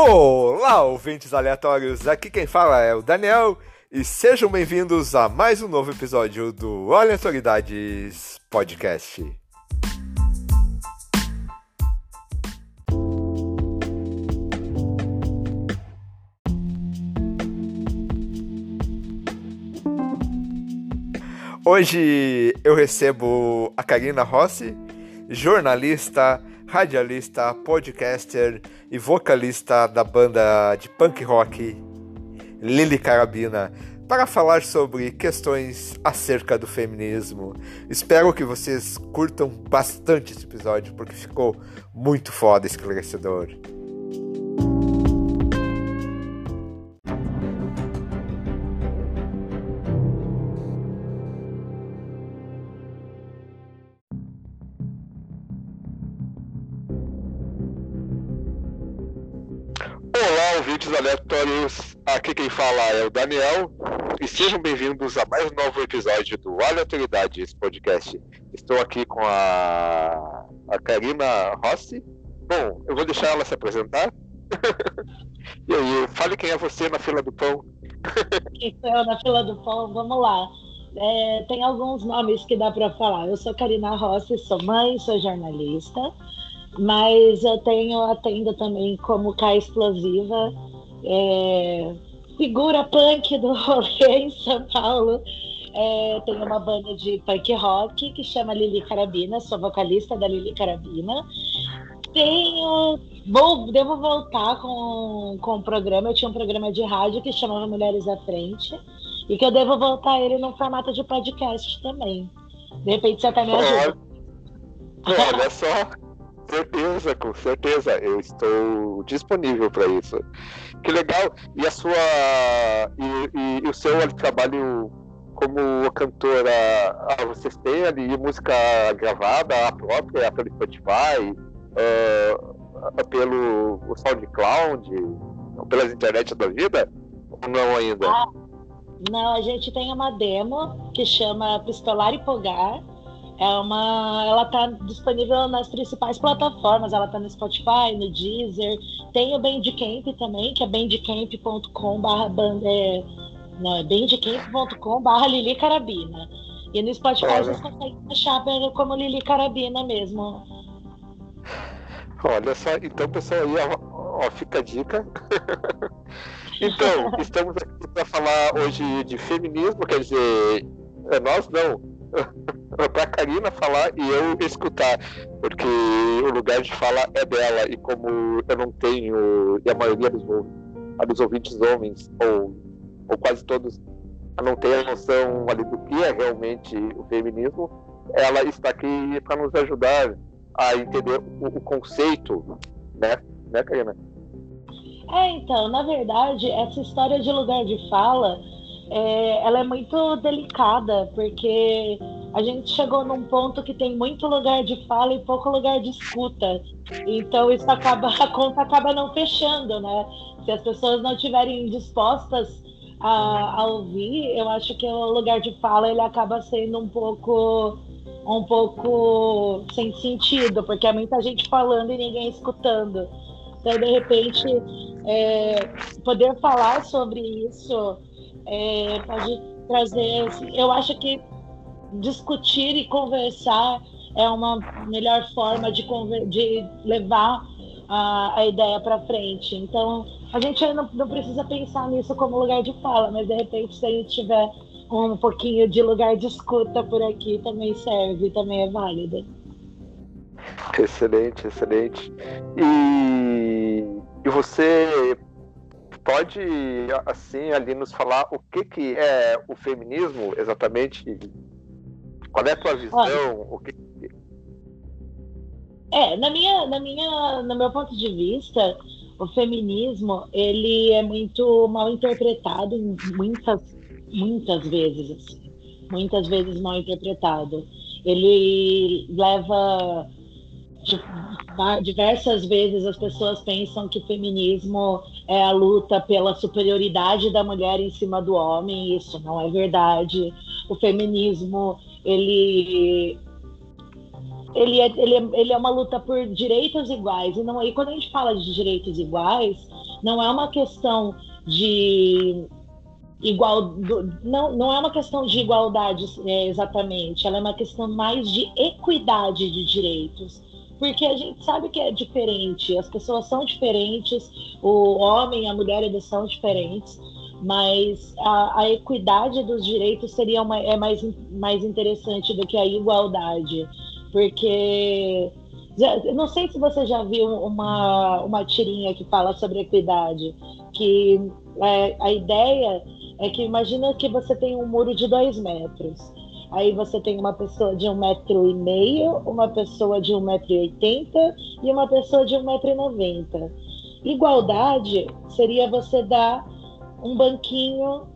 Olá, ouvintes aleatórios! Aqui quem fala é o Daniel e sejam bem-vindos a mais um novo episódio do Aleatoriedades Podcast. Hoje eu recebo a Karina Rossi, jornalista, radialista, podcaster e vocalista da banda de punk rock Lily Carabina, para falar sobre questões acerca do feminismo. Espero que vocês curtam bastante esse episódio, porque ficou muito foda, esclarecedor. Aqui quem fala é o Daniel e sejam bem-vindos a mais um novo episódio do Aleatoriedades Podcast. Estou aqui com a, a Karina Rossi. Bom, eu vou deixar ela se apresentar. e aí, fale quem é você na fila do pão. Quem sou eu na fila do pão? Vamos lá. É, tem alguns nomes que dá para falar. Eu sou Karina Rossi, sou mãe, sou jornalista mas eu tenho atendo também como K Explosiva, é, figura punk do rolê em São Paulo. É, tenho uma banda de punk rock que chama Lili Carabina, sou vocalista da Lili Carabina. Tenho. Vou, devo voltar com, com um programa. Eu tinha um programa de rádio que chamava Mulheres à Frente. E que eu devo voltar ele no formato de podcast também. De repente você até me ajuda. Olha só. certeza, com certeza. Eu estou disponível para isso. Que legal. E a sua. E, e, e o seu trabalho como cantora, ah, vocês têm ali música gravada, a própria, pelo Spotify, uh, pelo SoundCloud, pelas internet da vida? Ou não ainda? Ah, não, a gente tem uma demo que chama Pistolar e Pogar é uma, ela está disponível nas principais plataformas. Ela está no Spotify, no Deezer. Tem o Bandcamp também, que é bandcamp.com/barra é, não é bandcamp.com/barra Lili Carabina. E no Spotify Olha. vocês conseguem achar como Lili Carabina mesmo. Olha só, então pessoal aí, ó, ó fica a dica. então, estamos aqui para falar hoje de feminismo, quer dizer, é nós não pra Karina falar e eu escutar, porque o lugar de fala é dela, e como eu não tenho, e a maioria dos, dos ouvintes homens, ou, ou quase todos, não tem a noção ali do que é realmente o feminismo, ela está aqui para nos ajudar a entender o, o conceito, né, né, Karina? É, então, na verdade, essa história de lugar de fala é, ela é muito delicada, porque a gente chegou num ponto que tem muito lugar de fala e pouco lugar de escuta. Então isso acaba, a conta acaba não fechando, né? Se as pessoas não estiverem dispostas a, a, ouvir, eu acho que o lugar de fala ele acaba sendo um pouco um pouco sem sentido, porque é muita gente falando e ninguém escutando. Então, de repente, é, poder falar sobre isso é, pode trazer. Assim, eu acho que discutir e conversar é uma melhor forma de, de levar a, a ideia para frente. Então, a gente não, não precisa pensar nisso como lugar de fala, mas de repente, se a gente tiver um pouquinho de lugar de escuta por aqui, também serve, também é válido. Excelente, excelente. E, e você pode, assim, ali nos falar o que, que é o feminismo exatamente? Qual é a tua visão? Olha, o que... É, na minha, na minha, no meu ponto de vista, o feminismo ele é muito mal interpretado muitas, muitas vezes, assim, muitas vezes mal interpretado. Ele leva diversas vezes as pessoas pensam que feminismo é a luta pela superioridade da mulher em cima do homem. Isso não é verdade. O feminismo ele ele é, ele, é, ele é uma luta por direitos iguais. E, não, e quando a gente fala de direitos iguais, não é uma questão de igual não, não é uma questão de igualdade é, exatamente, ela é uma questão mais de equidade de direitos. Porque a gente sabe que é diferente, as pessoas são diferentes, o homem e a mulher eles são diferentes, mas a, a equidade dos direitos seria uma, é mais, mais interessante do que a igualdade. Porque não sei se você já viu uma, uma tirinha que fala sobre equidade, que é, a ideia é que imagina que você tem um muro de dois metros. Aí você tem uma pessoa de um metro e meio, uma pessoa de um metro e oitenta e uma pessoa de um metro e noventa. Igualdade seria você dar um banquinho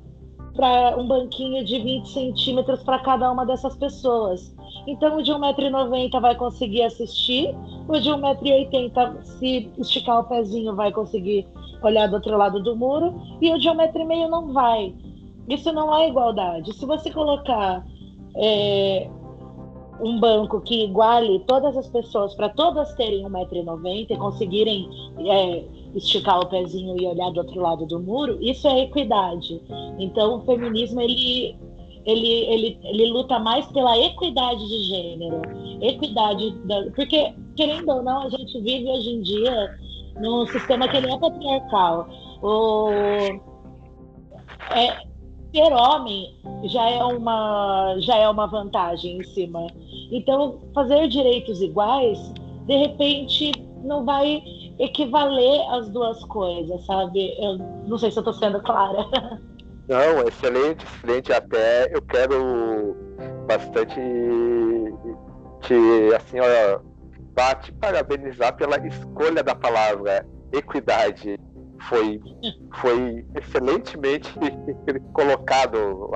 para um banquinho de 20 centímetros para cada uma dessas pessoas. Então o de 1,90m vai conseguir assistir, o de 1,80m, se esticar o pezinho, vai conseguir olhar do outro lado do muro, e o de 1,5m não vai. Isso não é igualdade. Se você colocar é, um banco que iguale todas as pessoas para todas terem 1,90m e conseguirem é, esticar o pezinho e olhar do outro lado do muro, isso é equidade. Então o feminismo ele ele, ele, ele luta mais pela equidade de gênero, equidade da, porque querendo ou não a gente vive hoje em dia num sistema que ele é patriarcal. O, é, ser homem já é uma já é uma vantagem em cima. Então fazer direitos iguais de repente não vai equivaler as duas coisas, sabe? Eu não sei se eu estou sendo clara. Não, excelente, excelente. Até eu quero bastante te, assim, ó, te parabenizar pela escolha da palavra equidade. Foi, foi excelentemente colocado.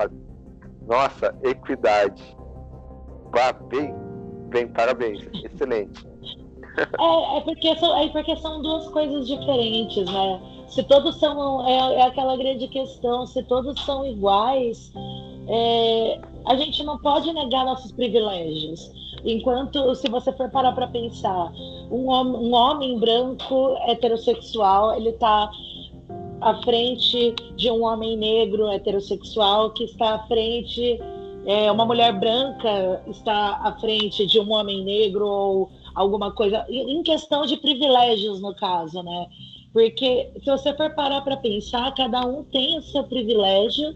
Nossa, equidade. Bem, bem, parabéns, excelente. É, é, porque são, é porque são duas coisas diferentes, né? Se todos são. É, é aquela grande questão, se todos são iguais, é, a gente não pode negar nossos privilégios. Enquanto, se você for parar para pensar, um, um homem branco heterossexual, ele está à frente de um homem negro heterossexual que está à frente é, uma mulher branca está à frente de um homem negro ou alguma coisa, em questão de privilégios, no caso, né? Porque se você for parar para pensar, cada um tem o seu privilégio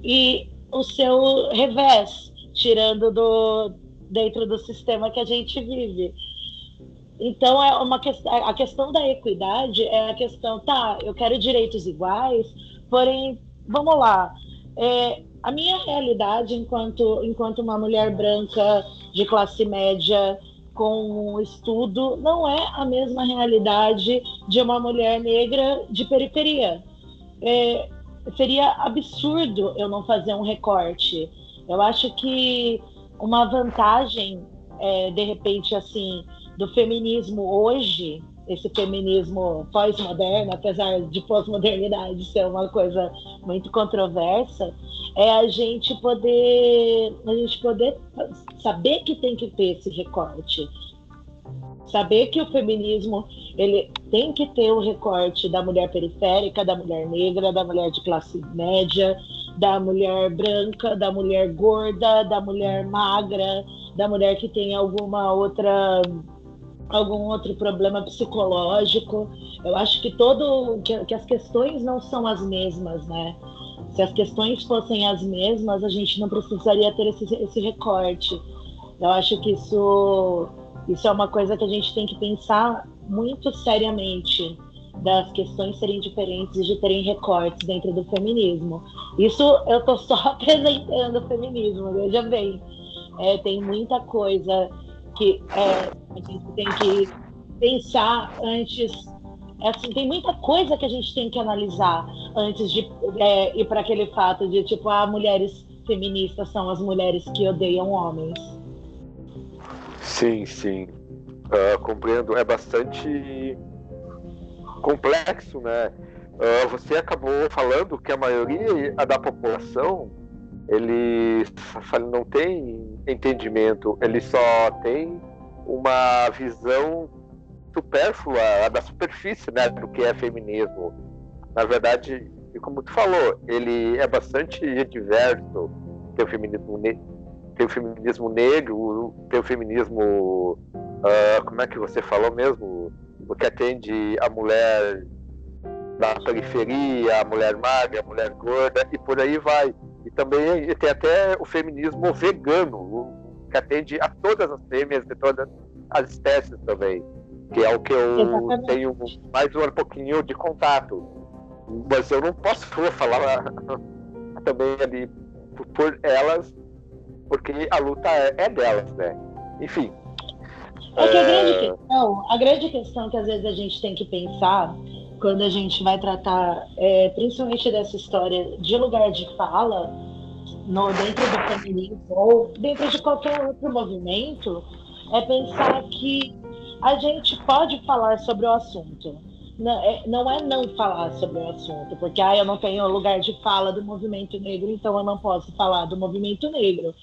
e o seu revés, tirando do dentro do sistema que a gente vive. Então é uma questão, a questão da equidade é a questão, tá, eu quero direitos iguais, porém, vamos lá, é, a minha realidade enquanto enquanto uma mulher branca de classe média com estudo não é a mesma realidade de uma mulher negra de periferia. É, seria absurdo eu não fazer um recorte. Eu acho que uma vantagem, é, de repente, assim, do feminismo hoje esse feminismo pós-moderno, apesar de pós-modernidade ser uma coisa muito controversa, é a gente poder a gente poder saber que tem que ter esse recorte. Saber que o feminismo ele tem que ter o recorte da mulher periférica, da mulher negra, da mulher de classe média, da mulher branca, da mulher gorda, da mulher magra, da mulher que tem alguma outra algum outro problema psicológico. Eu acho que todo que, que, as questões não são as mesmas, né? Se as questões fossem as mesmas, a gente não precisaria ter esse, esse recorte. Eu acho que isso isso é uma coisa que a gente tem que pensar muito seriamente das questões serem diferentes e de terem recortes dentro do feminismo. Isso eu estou só apresentando o feminismo, veja bem. É, tem muita coisa que é, a gente tem que pensar antes. É assim, tem muita coisa que a gente tem que analisar antes de é, ir para aquele fato de tipo, ah, mulheres feministas são as mulheres que odeiam homens. Sim, sim. Uh, compreendo. É bastante complexo, né? Uh, você acabou falando que a maioria da população ele não tem entendimento, ele só tem uma visão supérflua da superfície né, do que é feminismo. na verdade, como tu falou, ele é bastante diverso. Tem o feminismo, tem o feminismo negro, tem o feminismo. Uh, como é que você falou mesmo? O que atende a mulher da periferia, a mulher magra, a mulher gorda, e por aí vai. E também tem até o feminismo vegano, que atende a todas as fêmeas de todas as espécies também, que é o que eu Exatamente. tenho mais um pouquinho de contato. Mas eu não posso falar também ali por elas, porque a luta é, é delas, né? Enfim. É que a grande é. questão, a grande questão que às vezes a gente tem que pensar quando a gente vai tratar, é, principalmente dessa história de lugar de fala, no, dentro do feminismo ou dentro de qualquer outro movimento, é pensar que a gente pode falar sobre o assunto. Não é, não é não falar sobre o assunto, porque ah, eu não tenho lugar de fala do movimento negro, então eu não posso falar do movimento negro.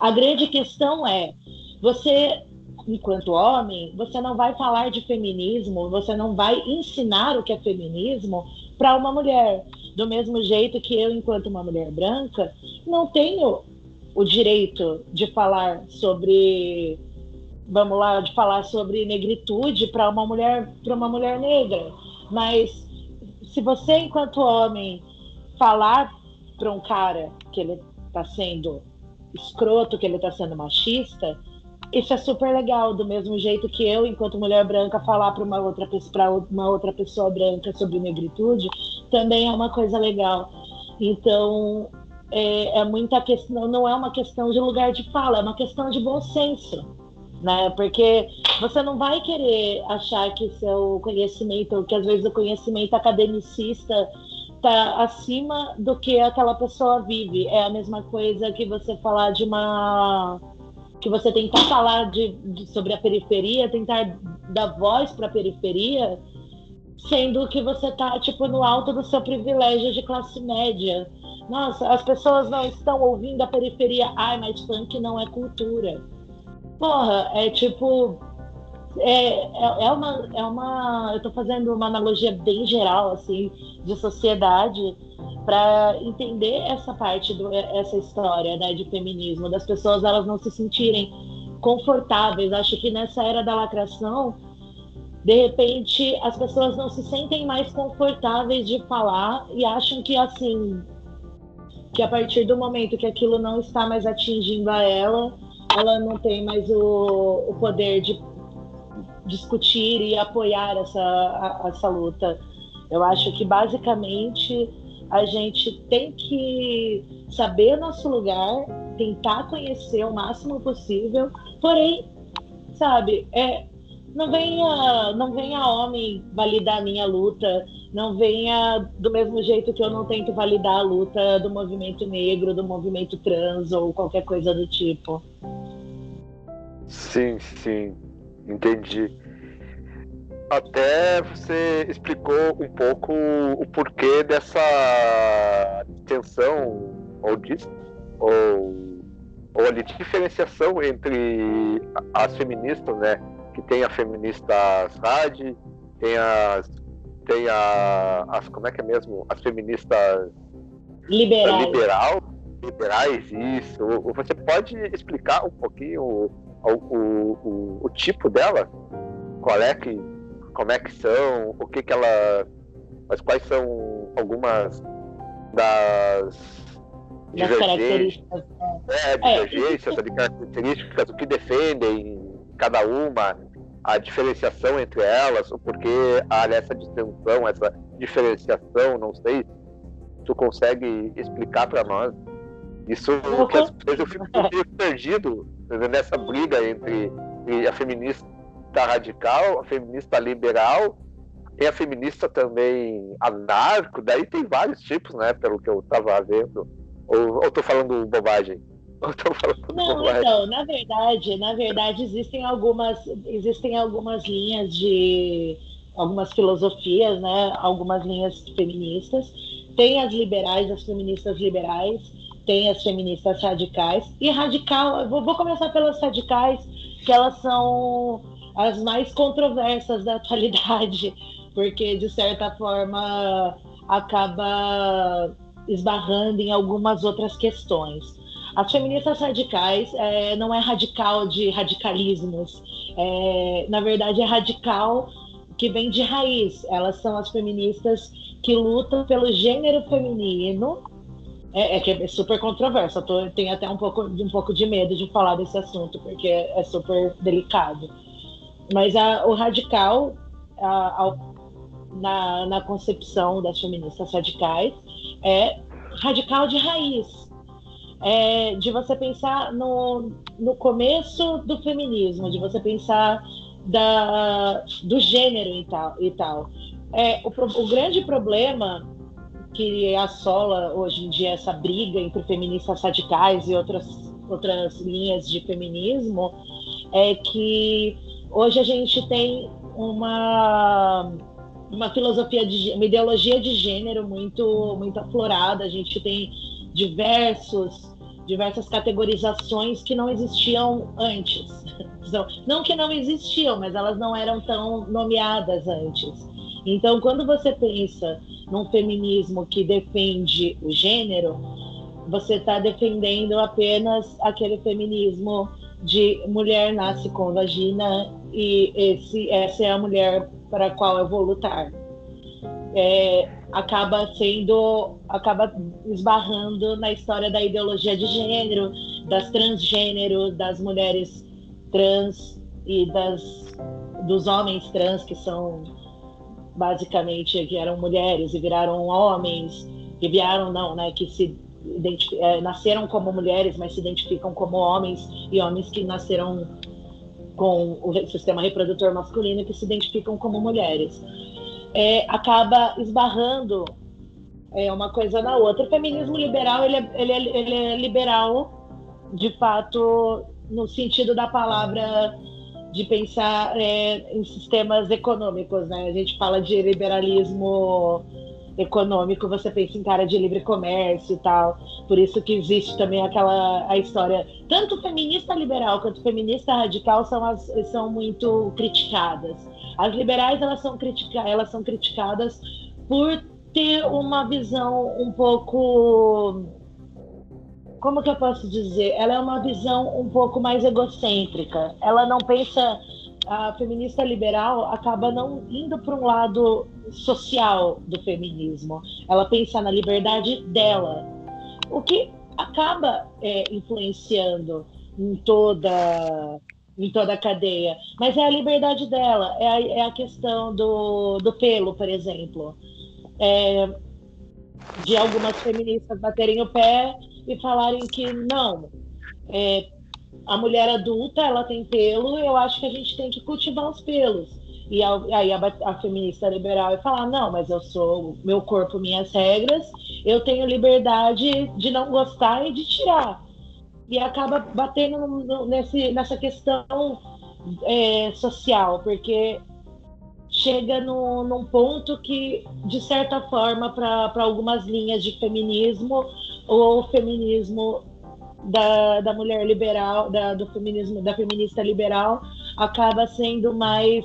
A grande questão é, você enquanto homem, você não vai falar de feminismo, você não vai ensinar o que é feminismo para uma mulher. Do mesmo jeito que eu, enquanto uma mulher branca, não tenho o direito de falar sobre vamos lá de falar sobre negritude para uma mulher para uma mulher negra mas se você enquanto homem falar para um cara que ele está sendo escroto que ele está sendo machista isso é super legal, do mesmo jeito que eu, enquanto mulher branca, falar para uma outra para uma outra pessoa branca sobre negritude, também é uma coisa legal. Então, é, é muita questão, não é uma questão de lugar de fala, é uma questão de bom senso, né? Porque você não vai querer achar que seu conhecimento, que às vezes o conhecimento academicista está acima do que aquela pessoa vive. É a mesma coisa que você falar de uma que você tentar falar de, de sobre a periferia, tentar dar voz para a periferia, sendo que você está tipo no alto do seu privilégio de classe média. Nossa, as pessoas não estão ouvindo a periferia. Ai, mas funk não é cultura. Porra, é tipo é, é, é, uma, é uma. Eu estou fazendo uma analogia bem geral, assim, de sociedade, para entender essa parte, do, essa história né, de feminismo, das pessoas elas não se sentirem confortáveis. Acho que nessa era da lacração, de repente, as pessoas não se sentem mais confortáveis de falar e acham que, assim, que a partir do momento que aquilo não está mais atingindo a ela, ela não tem mais o, o poder de discutir e apoiar essa, a, essa luta. Eu acho que basicamente a gente tem que saber nosso lugar, tentar conhecer o máximo possível, porém, sabe, é, não venha, não venha homem validar a minha luta, não venha do mesmo jeito que eu não tento validar a luta do movimento negro, do movimento trans ou qualquer coisa do tipo. Sim, sim, entendi até você explicou um pouco o porquê dessa tensão ou, dis, ou, ou ali, diferenciação entre as feministas, né? Que tem a feministas rádio, tem as tem a, as como é que é mesmo as feministas liberais, liberal, liberais isso. Você pode explicar um pouquinho o, o, o, o tipo dela? Qual é que como é que são, o que que ela, mas quais são algumas das das características. É, é divergências, é. de características, o que defendem cada uma, a diferenciação entre elas, o porquê há essa distinção, essa diferenciação, não sei, tu consegue explicar para nós? Isso que às vezes eu fico meio perdido nessa briga entre a feminista feminista radical, a feminista liberal, tem a feminista também anarco, daí tem vários tipos, né, pelo que eu estava vendo. Ou, ou tô falando bobagem? Ou tô falando Não, bobagem? então, na verdade, na verdade existem algumas existem algumas linhas de algumas filosofias, né, algumas linhas feministas. Tem as liberais, as feministas liberais, tem as feministas radicais. E radical, vou, vou começar pelas radicais, que elas são as mais controversas da atualidade, porque de certa forma acaba esbarrando em algumas outras questões. As feministas radicais é, não é radical de radicalismos, é, na verdade é radical que vem de raiz. Elas são as feministas que lutam pelo gênero feminino. É, é que é super controverso. Eu tenho até um pouco, um pouco de medo de falar desse assunto, porque é super delicado. Mas a, o radical, a, a, na, na concepção das feministas radicais, é radical de raiz. É, de você pensar no, no começo do feminismo, de você pensar da, do gênero e tal. E tal. É, o, o grande problema que assola hoje em dia essa briga entre feministas radicais e outras, outras linhas de feminismo é que hoje a gente tem uma uma filosofia de uma ideologia de gênero muito muito aflorada. A gente tem diversos diversas categorizações que não existiam antes. Não que não existiam mas elas não eram tão nomeadas antes. Então quando você pensa num feminismo que defende o gênero você está defendendo apenas aquele feminismo de mulher nasce com vagina e esse, essa é a mulher para a qual eu vou lutar. É, acaba sendo, acaba esbarrando na história da ideologia de gênero, das transgêneros, das mulheres trans e das, dos homens trans que são basicamente que eram mulheres e viraram homens, que vieram não, né, que se é, nasceram como mulheres, mas se identificam como homens e homens que nasceram com o sistema reprodutor masculino que se identificam como mulheres. É, acaba esbarrando é, uma coisa na outra. O feminismo liberal ele é, ele, é, ele é liberal, de fato, no sentido da palavra de pensar é, em sistemas econômicos, né? A gente fala de liberalismo econômico, você pensa em cara de livre comércio e tal. Por isso que existe também aquela a história. Tanto feminista liberal quanto feminista radical são, as, são muito criticadas. As liberais elas são, critica, elas são criticadas por ter uma visão um pouco. Como que eu posso dizer? Ela é uma visão um pouco mais egocêntrica. Ela não pensa a feminista liberal acaba não indo para um lado social do feminismo. Ela pensa na liberdade dela, o que acaba é, influenciando em toda em toda a cadeia. Mas é a liberdade dela, é a, é a questão do, do pelo, por exemplo. É, de algumas feministas baterem o pé e falarem que não, é, a mulher adulta ela tem pelo, eu acho que a gente tem que cultivar os pelos. E aí a, a, feminista liberal vai falar, não, mas eu sou meu corpo, minhas regras, eu tenho liberdade de não gostar e de tirar. E acaba batendo no, nesse, nessa questão é, social, porque chega no, num ponto que, de certa forma, para algumas linhas de feminismo, ou feminismo da, da mulher liberal, da, do feminismo, da feminista liberal, acaba sendo mais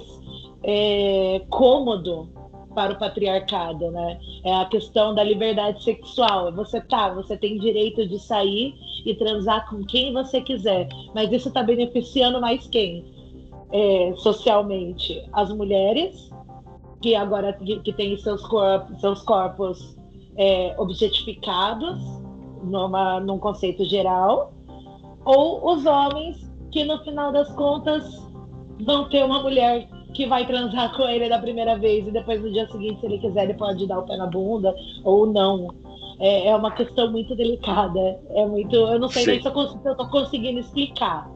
é, cômodo para o patriarcado, né? É a questão da liberdade sexual. Você tá, você tem direito de sair e transar com quem você quiser, mas isso está beneficiando mais quem? É, socialmente, as mulheres que agora que, que têm seus corpos, seus corpos é, objetificados numa, num conceito geral, ou os homens que no final das contas vão ter uma mulher que vai transar com ele da primeira vez e depois no dia seguinte, se ele quiser, ele pode dar o pé na bunda ou não. É, é uma questão muito delicada. É muito. Eu não sei sim. nem se eu, estou conseguindo explicar.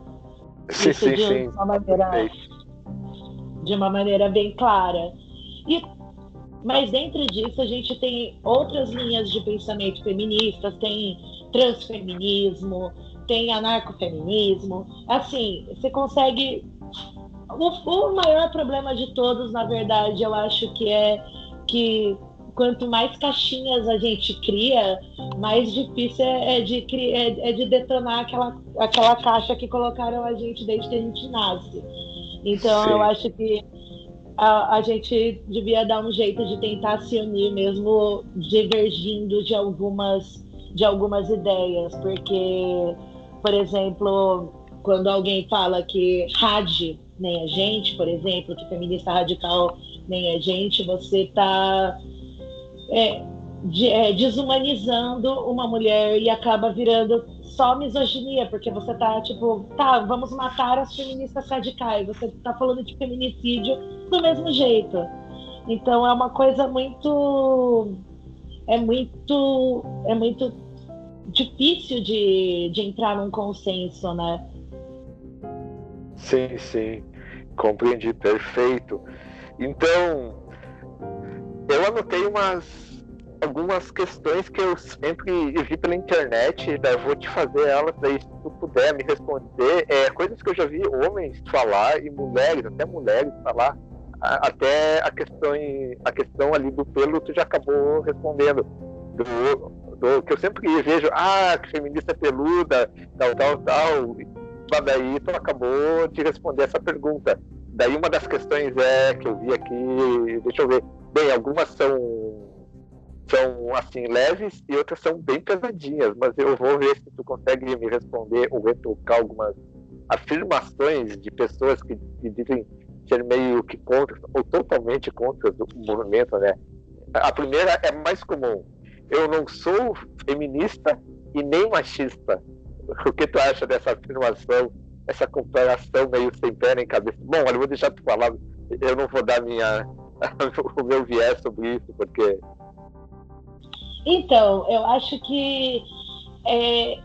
Sim, isso sim, de sim. uma maneira. De uma maneira bem clara. E mas dentro disso a gente tem outras linhas de pensamento feministas, tem transfeminismo, tem anarcofeminismo. Assim, você consegue. O, o maior problema de todos, na verdade, eu acho que é que quanto mais caixinhas a gente cria, mais difícil é, é de, é, é, de detonar aquela, aquela caixa que colocaram a gente desde que a gente nasce. Então, Sim. eu acho que a, a, gente devia dar um jeito de tentar se unir, mesmo divergindo de algumas, de algumas ideias, porque, por exemplo, quando alguém fala que rádio nem a gente, por exemplo, que feminista radical nem a gente, você está é, é, desumanizando uma mulher e acaba virando só misoginia, porque você tá tipo, tá, vamos matar as feministas radicais, você tá falando de feminicídio do mesmo jeito. Então é uma coisa muito é muito é muito difícil de, de entrar num consenso, né? Sim, sim. Compreendi, perfeito. Então, eu anotei umas algumas questões que eu sempre vi pela internet, eu vou te fazer elas, daí se tu puder me responder, é, coisas que eu já vi homens falar e mulheres, até mulheres falar, até a questão, a questão ali do pelo tu já acabou respondendo. Do, do, que eu sempre vejo, ah, que feminista peluda, tal, tal, tal. Mas daí tu acabou de responder essa pergunta. Daí uma das questões é que eu vi aqui, deixa eu ver, bem, algumas são são assim leves e outras são bem pesadinhas, mas eu vou ver se tu consegue me responder ou retocar algumas afirmações de pessoas que, que dizem ser meio que contra ou totalmente contra o movimento, né? A primeira é mais comum. Eu não sou feminista e nem machista. O que tu acha dessa afirmação, essa comparação meio sem pé nem cabeça? Bom, olha, eu vou deixar tu falar. Eu não vou dar minha o meu viés sobre isso, porque então, eu acho que é, é,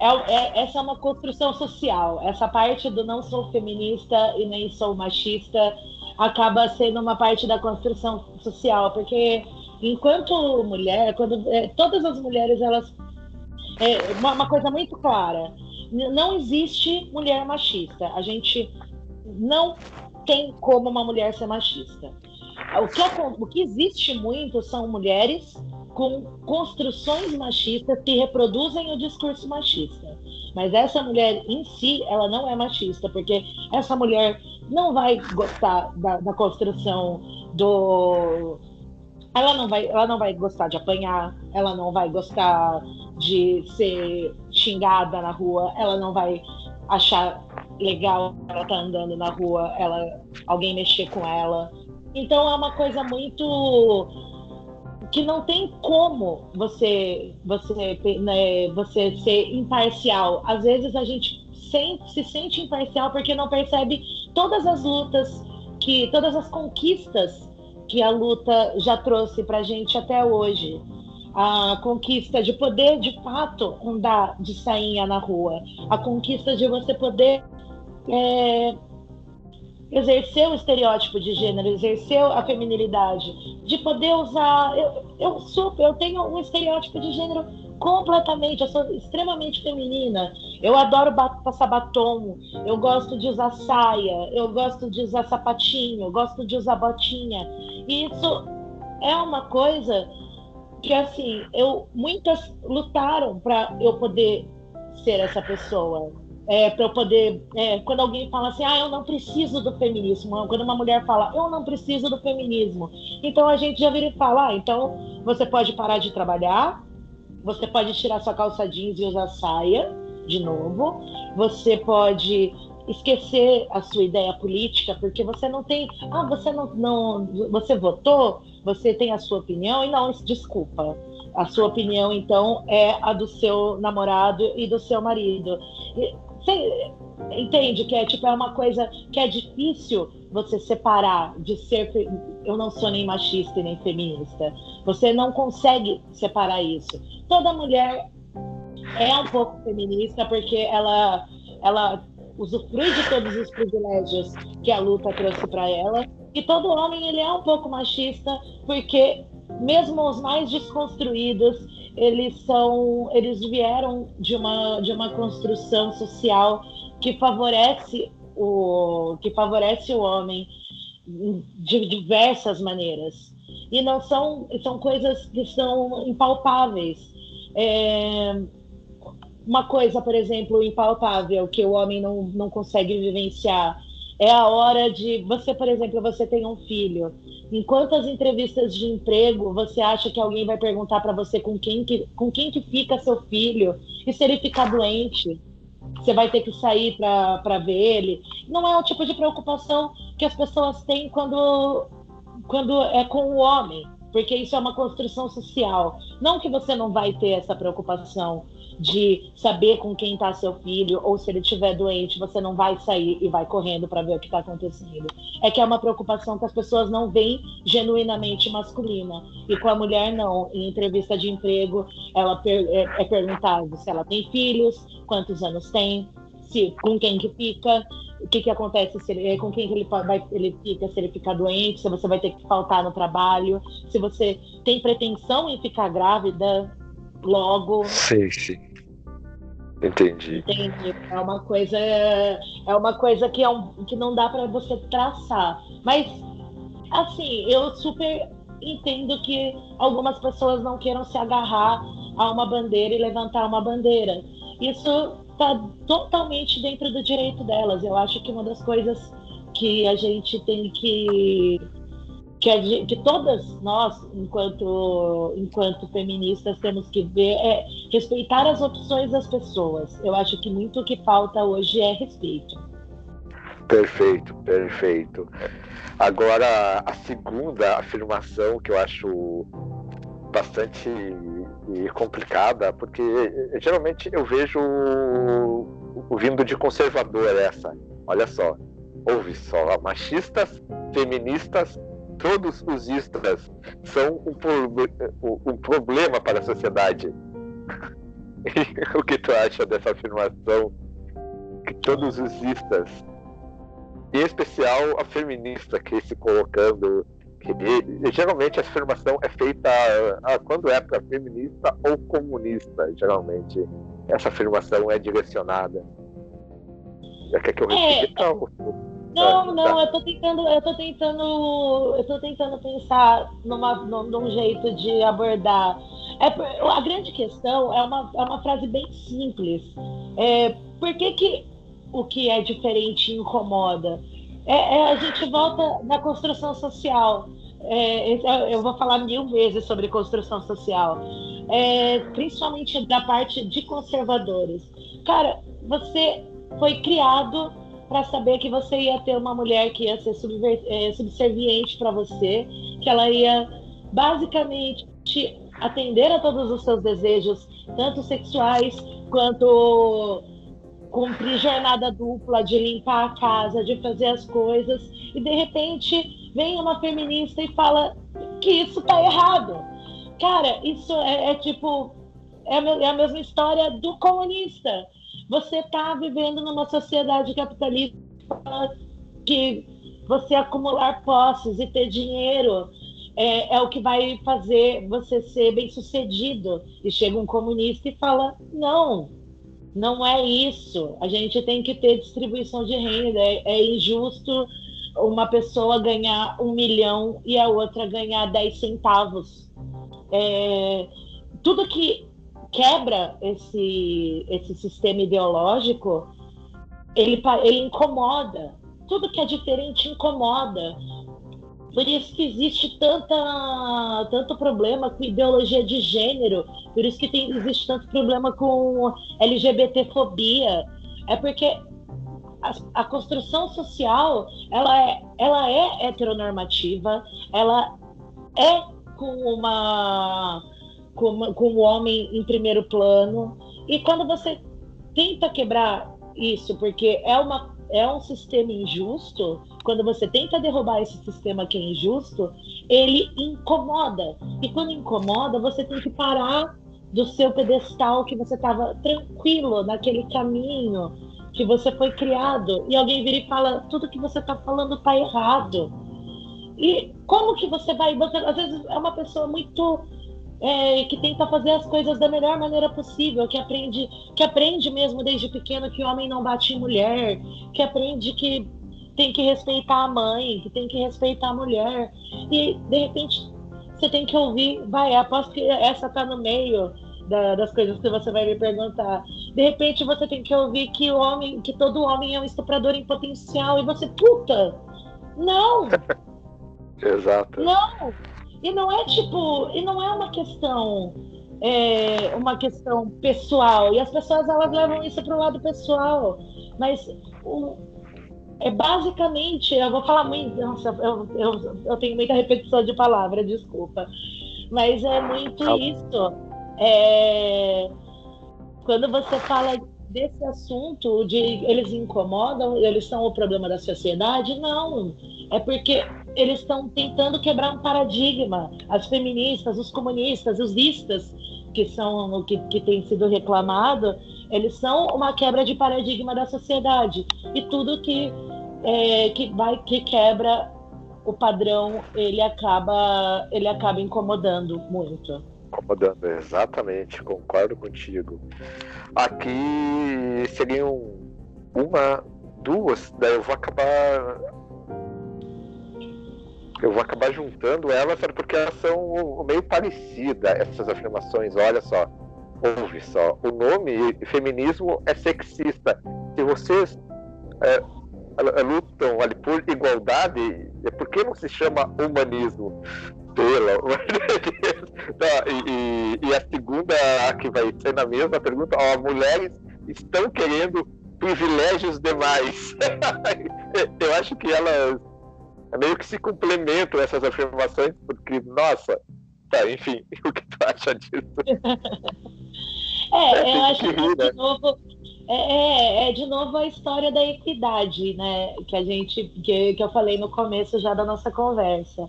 é, essa é uma construção social. Essa parte do não sou feminista e nem sou machista acaba sendo uma parte da construção social, porque enquanto mulher, quando é, todas as mulheres elas é uma, uma coisa muito clara, não existe mulher machista. A gente não tem como uma mulher ser machista. O que, o que existe muito são mulheres com construções machistas que reproduzem o discurso machista. Mas essa mulher em si, ela não é machista, porque essa mulher não vai gostar da, da construção do. Ela não, vai, ela não vai gostar de apanhar, ela não vai gostar de ser xingada na rua, ela não vai achar legal ela tá andando na rua, ela alguém mexer com ela. Então é uma coisa muito que não tem como você você né, você ser imparcial. Às vezes a gente sente, se sente imparcial porque não percebe todas as lutas que todas as conquistas que a luta já trouxe para gente até hoje. A conquista de poder de fato andar de sainha na rua, a conquista de você poder é, exerceu o estereótipo de gênero, exerceu a feminilidade, de poder usar. Eu, eu, sou, eu tenho um estereótipo de gênero completamente, eu sou extremamente feminina. Eu adoro passar batom, eu gosto de usar saia, eu gosto de usar sapatinho, eu gosto de usar botinha. E isso é uma coisa que assim, eu muitas lutaram para eu poder ser essa pessoa é, para eu poder. É, quando alguém fala assim, ah, eu não preciso do feminismo, quando uma mulher fala, eu não preciso do feminismo, então a gente já vira e fala, ah, então você pode parar de trabalhar, você pode tirar sua calça jeans e usar saia de novo, você pode esquecer a sua ideia política, porque você não tem. Ah, você não, não. Você votou, você tem a sua opinião, e não, desculpa. A sua opinião, então, é a do seu namorado e do seu marido. Você entende que é tipo é uma coisa que é difícil você separar de ser eu não sou nem machista e nem feminista. Você não consegue separar isso. Toda mulher é um pouco feminista porque ela ela usufrui de todos os privilégios que a luta trouxe para ela. E todo homem ele é um pouco machista porque mesmo os mais desconstruídos eles são, eles vieram de uma de uma construção social que favorece o que favorece o homem de diversas maneiras e não são são coisas que são impalpáveis. É, uma coisa, por exemplo, impalpável que o homem não, não consegue vivenciar É a hora de você, por exemplo, você tem um filho. Em quantas entrevistas de emprego você acha que alguém vai perguntar para você com quem que, com quem que fica seu filho? E se ele ficar doente, você vai ter que sair para ver ele? Não é o tipo de preocupação que as pessoas têm quando, quando é com o homem porque isso é uma construção social. Não que você não vai ter essa preocupação de saber com quem está seu filho, ou se ele estiver doente, você não vai sair e vai correndo para ver o que está acontecendo. É que é uma preocupação que as pessoas não veem genuinamente masculina. E com a mulher, não. Em entrevista de emprego, ela per é, é perguntado se ela tem filhos, quantos anos tem, se, com quem que fica, o que, que acontece se ele, com quem que ele, vai, ele fica, se ele ficar doente, se você vai ter que faltar no trabalho, se você tem pretensão em ficar grávida logo. Sim, sim. Entendi. Entendi. É uma coisa, é uma coisa que, é um, que não dá para você traçar. Mas, assim, eu super entendo que algumas pessoas não queiram se agarrar a uma bandeira e levantar uma bandeira. Isso está totalmente dentro do direito delas. Eu acho que uma das coisas que a gente tem que que, a, que todas nós, enquanto, enquanto feministas, temos que ver é respeitar as opções das pessoas. Eu acho que muito o que falta hoje é respeito. Perfeito, perfeito. Agora, a segunda afirmação que eu acho bastante complicada, porque geralmente eu vejo vindo de conservador essa. Olha só, ouve só, machistas, feministas, todos os istas são um, um problema para a sociedade. o que tu acha dessa afirmação? Que todos os istas, em especial a feminista que se colocando e, geralmente a afirmação é feita ah, quando é para feminista ou comunista, geralmente. Essa afirmação é direcionada. Já quer que eu repita? É... Não, não, tá. eu tô tentando, eu tô tentando, eu tô tentando pensar numa, num, num jeito de abordar. É, a grande questão é uma, é uma frase bem simples. É, por que, que o que é diferente incomoda? É, é, a gente volta na construção social. É, é, eu vou falar mil vezes sobre construção social, é, principalmente da parte de conservadores. Cara, você foi criado para saber que você ia ter uma mulher que ia ser é, subserviente para você, que ela ia basicamente atender a todos os seus desejos, tanto sexuais quanto cumprir jornada dupla, de limpar a casa, de fazer as coisas, e de repente vem uma feminista e fala que isso tá errado. Cara, isso é, é tipo. É a, é mesma história do comunista. Você tá vivendo numa sociedade capitalista que você acumular posses e ter dinheiro é, é, o que vai fazer você ser bem sucedido. E chega um comunista e fala: não, não é isso. A gente tem que ter distribuição de renda. É, é injusto uma pessoa ganhar um milhão e a outra ganhar 10 centavos. É, tudo que quebra esse, esse sistema ideológico, ele, ele incomoda. Tudo que é diferente incomoda. Por isso que existe tanta, tanto problema com ideologia de gênero, por isso que tem, existe tanto problema com LGBTfobia. É porque a, a construção social ela é, ela é heteronormativa, ela é com uma com, com o homem em primeiro plano. E quando você tenta quebrar isso, porque é uma é um sistema injusto, quando você tenta derrubar esse sistema que é injusto, ele incomoda. E quando incomoda, você tem que parar do seu pedestal que você estava tranquilo naquele caminho que você foi criado e alguém vira e fala tudo que você está falando está errado. E como que você vai? Você, às vezes é uma pessoa muito é, que tenta fazer as coisas da melhor maneira possível, que aprende, que aprende mesmo desde pequeno que homem não bate em mulher, que aprende que tem que respeitar a mãe, que tem que respeitar a mulher. E de repente você tem que ouvir, vai, aposto que essa tá no meio da, das coisas que você vai me perguntar. De repente você tem que ouvir que o homem, que todo homem é um estuprador em potencial e você, puta, não! Exato. Não! E não é tipo, e não é uma questão é, uma questão pessoal. E as pessoas elas levam isso para o lado pessoal. Mas o, é basicamente, eu vou falar muito, nossa, eu, eu, eu tenho muita repetição de palavra, desculpa. Mas é muito isso. É, quando você fala desse assunto de eles incomodam, eles são o problema da sociedade, não. É porque eles estão tentando quebrar um paradigma. As feministas, os comunistas, os listas, que são o que, que tem sido reclamado, eles são uma quebra de paradigma da sociedade. E tudo que, é, que vai que quebra o padrão, ele acaba, ele acaba incomodando muito. Incomodando, exatamente, concordo contigo. Aqui seriam uma, duas, daí eu vou acabar eu vou acabar juntando elas porque elas são meio parecidas, essas afirmações. Olha só, ouve só. O nome feminismo é sexista. Se vocês é, lutam ali por igualdade, por que não se chama humanismo? Pelo Deus. e, e, e, a segunda, que vai ser na mesma pergunta, ó, mulheres estão querendo privilégios demais. Eu acho que elas é meio que se complementam essas afirmações, porque, nossa, tá, enfim, o que tu acha disso? é, é, eu acho que, rir, de né? novo, é, é, é, de novo a história da equidade, né? Que a gente, que, que eu falei no começo já da nossa conversa.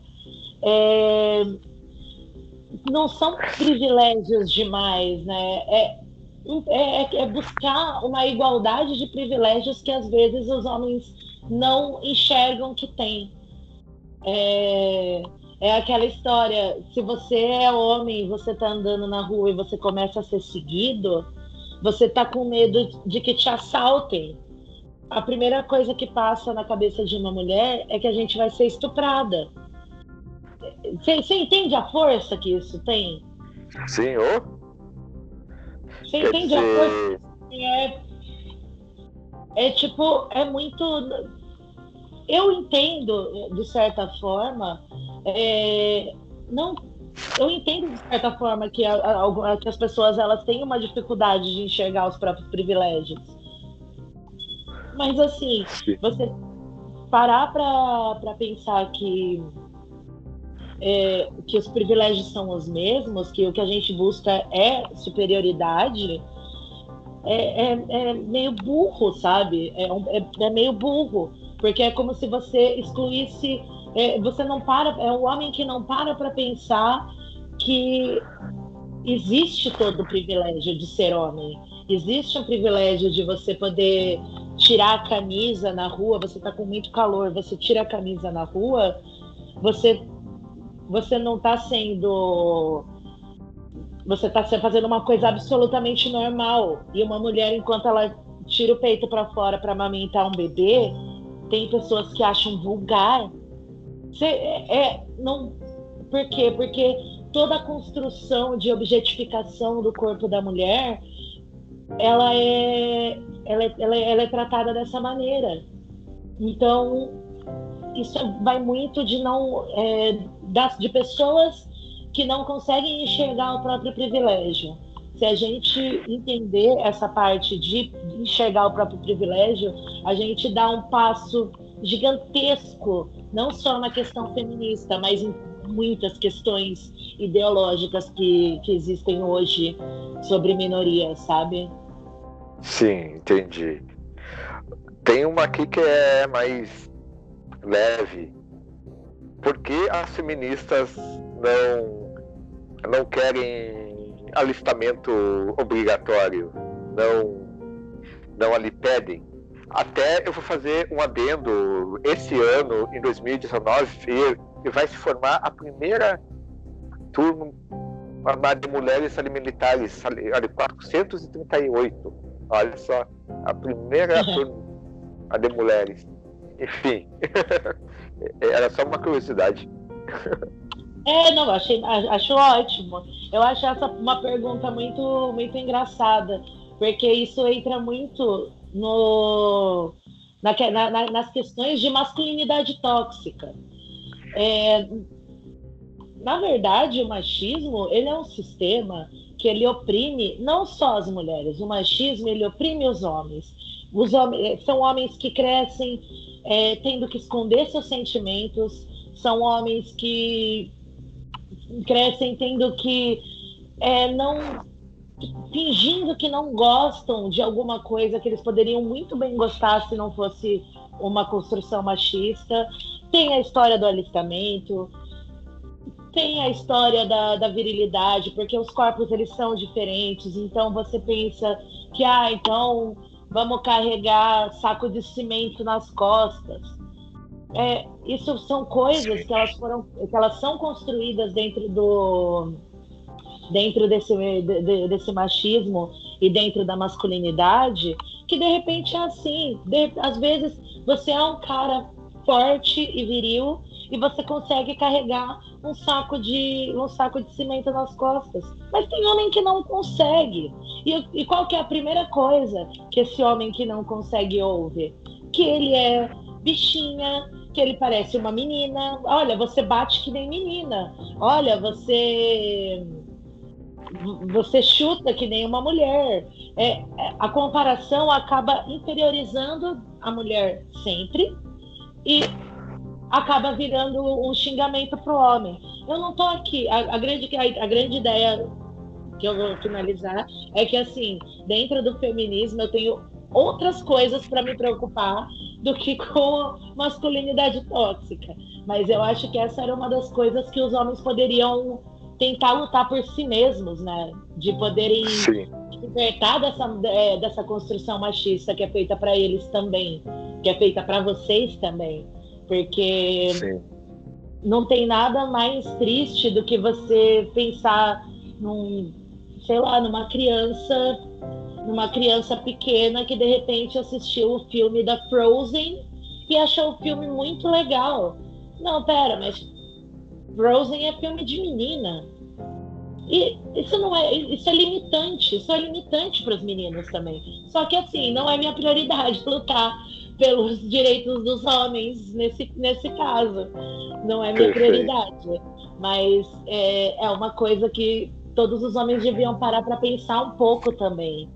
É, não são privilégios demais, né? É, é, é, buscar uma igualdade de privilégios que às vezes os homens não enxergam que têm. É, é aquela história, se você é homem, você está andando na rua e você começa a ser seguido, você está com medo de que te assaltem. A primeira coisa que passa na cabeça de uma mulher é que a gente vai ser estuprada. Você entende a força que isso tem? Sim, ô. Você entende dizer... a força que é, é tipo, é muito eu entendo, de certa forma, é, não, eu entendo de certa forma que, a, a, que as pessoas elas têm uma dificuldade de enxergar os próprios privilégios. Mas assim, você parar para pensar que é, que os privilégios são os mesmos, que o que a gente busca é superioridade, é, é, é meio burro, sabe? É, é, é meio burro porque é como se você excluísse, é, você não para, é o homem que não para para pensar que existe todo o privilégio de ser homem. Existe um privilégio de você poder tirar a camisa na rua, você está com muito calor, você tira a camisa na rua, você você não está sendo você está fazendo uma coisa absolutamente normal. E uma mulher, enquanto ela tira o peito para fora para amamentar um bebê, tem pessoas que acham vulgar. Cê, é, é, não, por quê? Porque toda a construção de objetificação do corpo da mulher, ela é, ela é, ela é, ela é tratada dessa maneira. Então, isso vai muito de não é, das, de pessoas que não conseguem enxergar o próprio privilégio se a gente entender essa parte de enxergar o próprio privilégio, a gente dá um passo gigantesco, não só na questão feminista, mas em muitas questões ideológicas que, que existem hoje sobre minorias, sabe? Sim, entendi. Tem uma aqui que é mais leve. Por que as feministas não, não querem alistamento obrigatório, não, não ali pedem. Até eu vou fazer um adendo. Esse ano, em 2019, e vai se formar a primeira turma de mulheres ali militares, ali, 438. Olha só, a primeira turma de mulheres. Enfim, era só uma curiosidade. É, não, achei, acho ótimo. Eu acho essa uma pergunta muito, muito engraçada, porque isso entra muito no, na, na, nas questões de masculinidade tóxica. É, na verdade, o machismo ele é um sistema que ele oprime não só as mulheres. O machismo ele oprime os homens. Os homens são homens que crescem é, tendo que esconder seus sentimentos. São homens que crescem tendo que é, não fingindo que não gostam de alguma coisa que eles poderiam muito bem gostar se não fosse uma construção machista. Tem a história do alistamento, tem a história da, da virilidade, porque os corpos eles são diferentes. Então você pensa que, ah, então vamos carregar saco de cimento nas costas. É, isso são coisas que elas foram, que elas são construídas dentro do dentro desse, de, desse machismo e dentro da masculinidade, que de repente é assim. De, às vezes você é um cara forte e viril e você consegue carregar um saco de um saco de cimento nas costas. Mas tem homem que não consegue. E, e qual que é a primeira coisa que esse homem que não consegue ouve? Que ele é bichinha, que ele parece uma menina. Olha, você bate que nem menina. Olha, você você chuta que nem uma mulher. É, é, a comparação acaba interiorizando a mulher sempre e acaba virando um xingamento para o homem. Eu não estou aqui. A, a, grande, a, a grande ideia que eu vou finalizar é que, assim, dentro do feminismo eu tenho outras coisas para me preocupar do que com masculinidade tóxica. Mas eu acho que essa era uma das coisas que os homens poderiam tentar lutar por si mesmos, né? De poderem Sim. libertar dessa, é, dessa construção machista que é feita para eles também, que é feita para vocês também. Porque Sim. não tem nada mais triste do que você pensar num, sei lá, numa criança, numa criança pequena que de repente assistiu o filme da Frozen e achou o filme muito legal. Não, pera, mas Frozen é filme de menina. E isso não é, isso é limitante, isso é limitante para os meninos também. Só que assim, não é minha prioridade lutar pelos direitos dos homens nesse, nesse caso. Não é minha Perfeito. prioridade. Mas é, é uma coisa que todos os homens deviam parar para pensar um pouco também.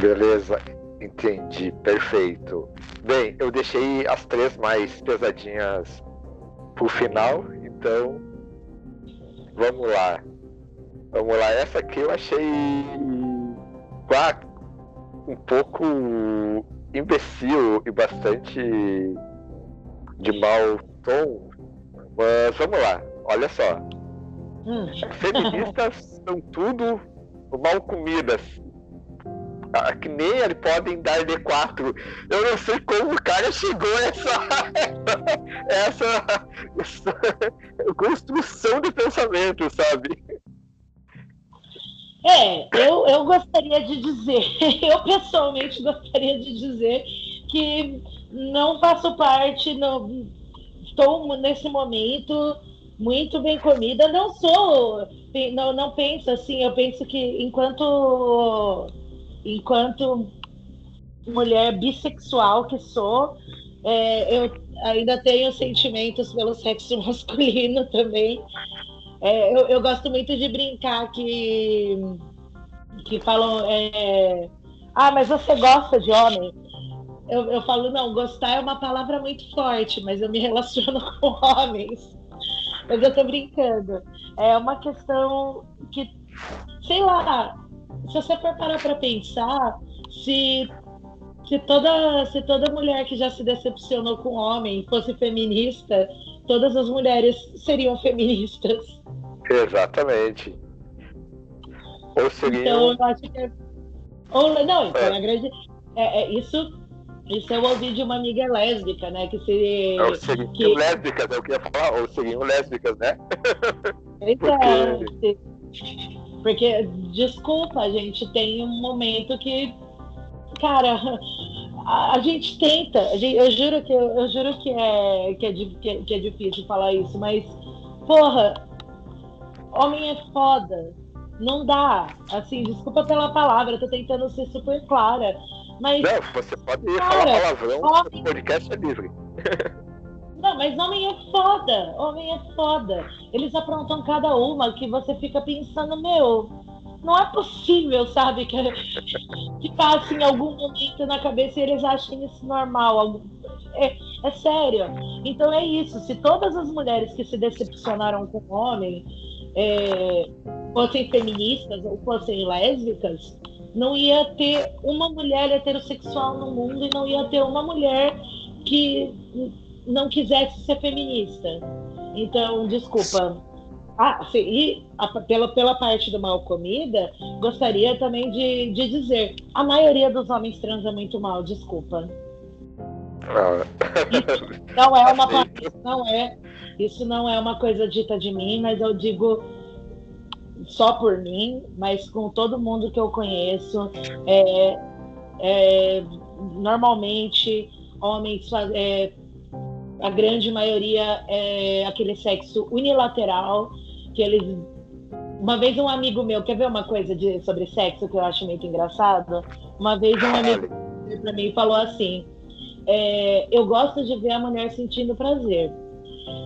Beleza, entendi, perfeito. Bem, eu deixei as três mais pesadinhas pro final, então Vamos lá. Vamos lá. Essa aqui eu achei um pouco imbecil e bastante de mau tom. Mas vamos lá. Olha só. Hum. Feministas são tudo mal comidas. Que nem eles podem dar D4. Eu não sei como o cara chegou a essa, essa, essa construção de pensamento, sabe? É, eu, eu gostaria de dizer, eu pessoalmente gostaria de dizer que não faço parte, não, estou nesse momento muito bem comida, não sou, não, não penso assim, eu penso que enquanto enquanto mulher bissexual que sou, é, eu ainda tenho sentimentos pelo sexo masculino também. É, eu, eu, gosto muito de brincar que, que falam. É, ah, mas você gosta de homem? Eu, eu falo, não, gostar é uma palavra muito forte, mas eu me relaciono com homens. Mas eu tô brincando. É uma questão que, sei lá, se você for parar para pensar, se, se, toda, se toda mulher que já se decepcionou com homem fosse feminista, todas as mulheres seriam feministas. Exatamente. Ou seriam. Então, eu acho que. É, ou, não, então, é. a grande. É, é, isso isso eu ouvi de uma amiga lésbica, né? Que se. Ou seriam que... lésbicas, eu queria falar, ou seriam lésbicas, né? Então, Porque... Porque, desculpa, a gente tem um momento que, cara, a, a gente tenta, a gente, eu juro que eu, juro que é, que é, que, é, que é difícil falar isso, mas porra, homem é foda. Não dá. Assim, desculpa pela palavra, eu tô tentando ser super clara. Mas. Não, você pode cara, falar palavrão, homem... o podcast é livre. Não, mas homem é foda. Homem é foda. Eles aprontam cada uma que você fica pensando, meu, não é possível, sabe? Que, que passe em algum momento na cabeça e eles achem isso normal. É, é sério. Então é isso. Se todas as mulheres que se decepcionaram com o homem é, fossem feministas ou fossem lésbicas, não ia ter uma mulher heterossexual no mundo e não ia ter uma mulher que não quisesse ser feminista. Então, desculpa, ah, sim, e a, pela, pela parte do mal comida, gostaria também de, de dizer: a maioria dos homens transa muito mal, desculpa. Ah. Não é uma isso não é, isso não é uma coisa dita de mim, mas eu digo só por mim, mas com todo mundo que eu conheço, é, é, normalmente homens é, a grande maioria é aquele sexo unilateral que eles. Uma vez um amigo meu, quer ver uma coisa de, sobre sexo que eu acho muito engraçado? Uma vez um amigo para mim falou assim: é, eu gosto de ver a mulher sentindo prazer.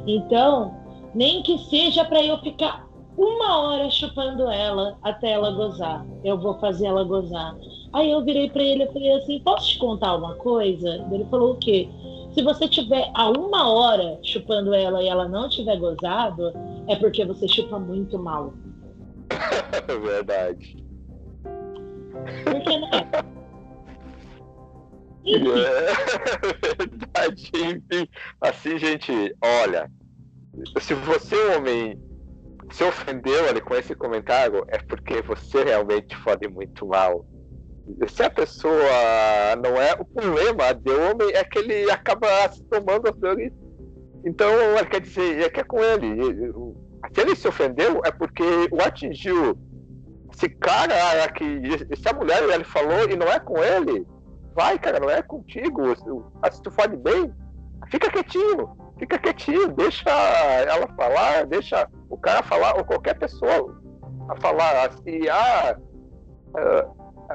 Então, nem que seja para eu ficar uma hora chupando ela até ela gozar, eu vou fazer ela gozar. Aí eu virei para ele e falei assim: posso te contar uma coisa? Ele falou o quê? Se você tiver a uma hora chupando ela e ela não tiver gozado, é porque você chupa muito mal. Verdade. Por que não? É verdade, enfim. Assim, gente, olha, se você, homem, se ofendeu ali com esse comentário, é porque você realmente fode muito mal. Se a pessoa não é. O problema de homem é que ele acaba se tomando as dores então, quer dizer, é que é com ele. Se ele se ofendeu, é porque o atingiu. Esse cara que. Se a mulher ele falou e não é com ele, vai, cara, não é contigo. Se tu fale bem, fica quietinho. Fica quietinho, deixa ela falar, deixa o cara falar, ou qualquer pessoa a falar. Se a,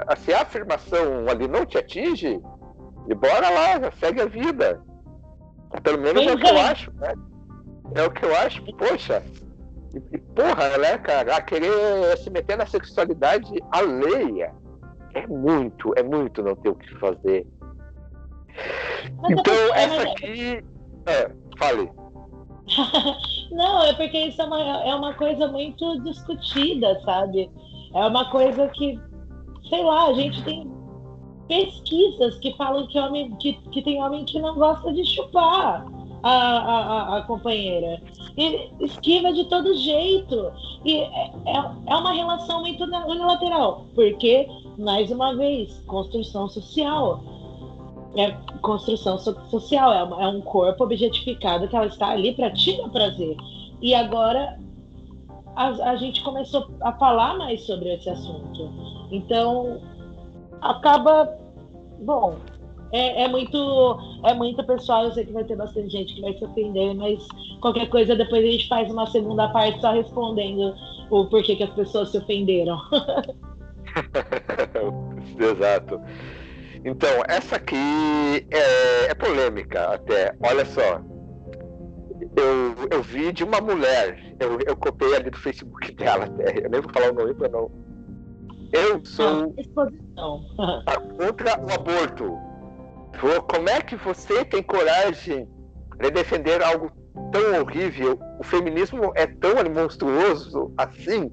a, se a afirmação ali não te atinge, e bora lá, segue a vida. Pelo menos é o que eu acho, né? É o que eu acho, poxa. E, porra, né, cara? A querer se meter na sexualidade alheia é muito, é muito não ter o que fazer. Mas então, é essa aqui. É, fale. não, é porque isso é uma, é uma coisa muito discutida, sabe? É uma coisa que, sei lá, a gente tem pesquisas que falam que, homem, que, que tem homem que não gosta de chupar a, a, a companheira. E esquiva de todo jeito. E é, é, é uma relação muito unilateral. Porque, mais uma vez, construção social. É construção social, é, é um corpo objetificado que ela está ali para te dar prazer. E agora a, a gente começou a falar mais sobre esse assunto. Então, acaba. Bom, é, é, muito é muito pessoal, eu sei que vai ter bastante gente que vai se ofender, mas qualquer coisa depois a gente faz uma segunda parte só respondendo o porquê que as pessoas se ofenderam. Exato. Então, essa aqui é, é, polêmica até. Olha só. Eu, eu vi de uma mulher, eu, eu copiei ali do Facebook dela até. Eu nem vou falar o nome para não eu sou contra o aborto. Como é que você tem coragem de defender algo tão horrível? O feminismo é tão monstruoso assim?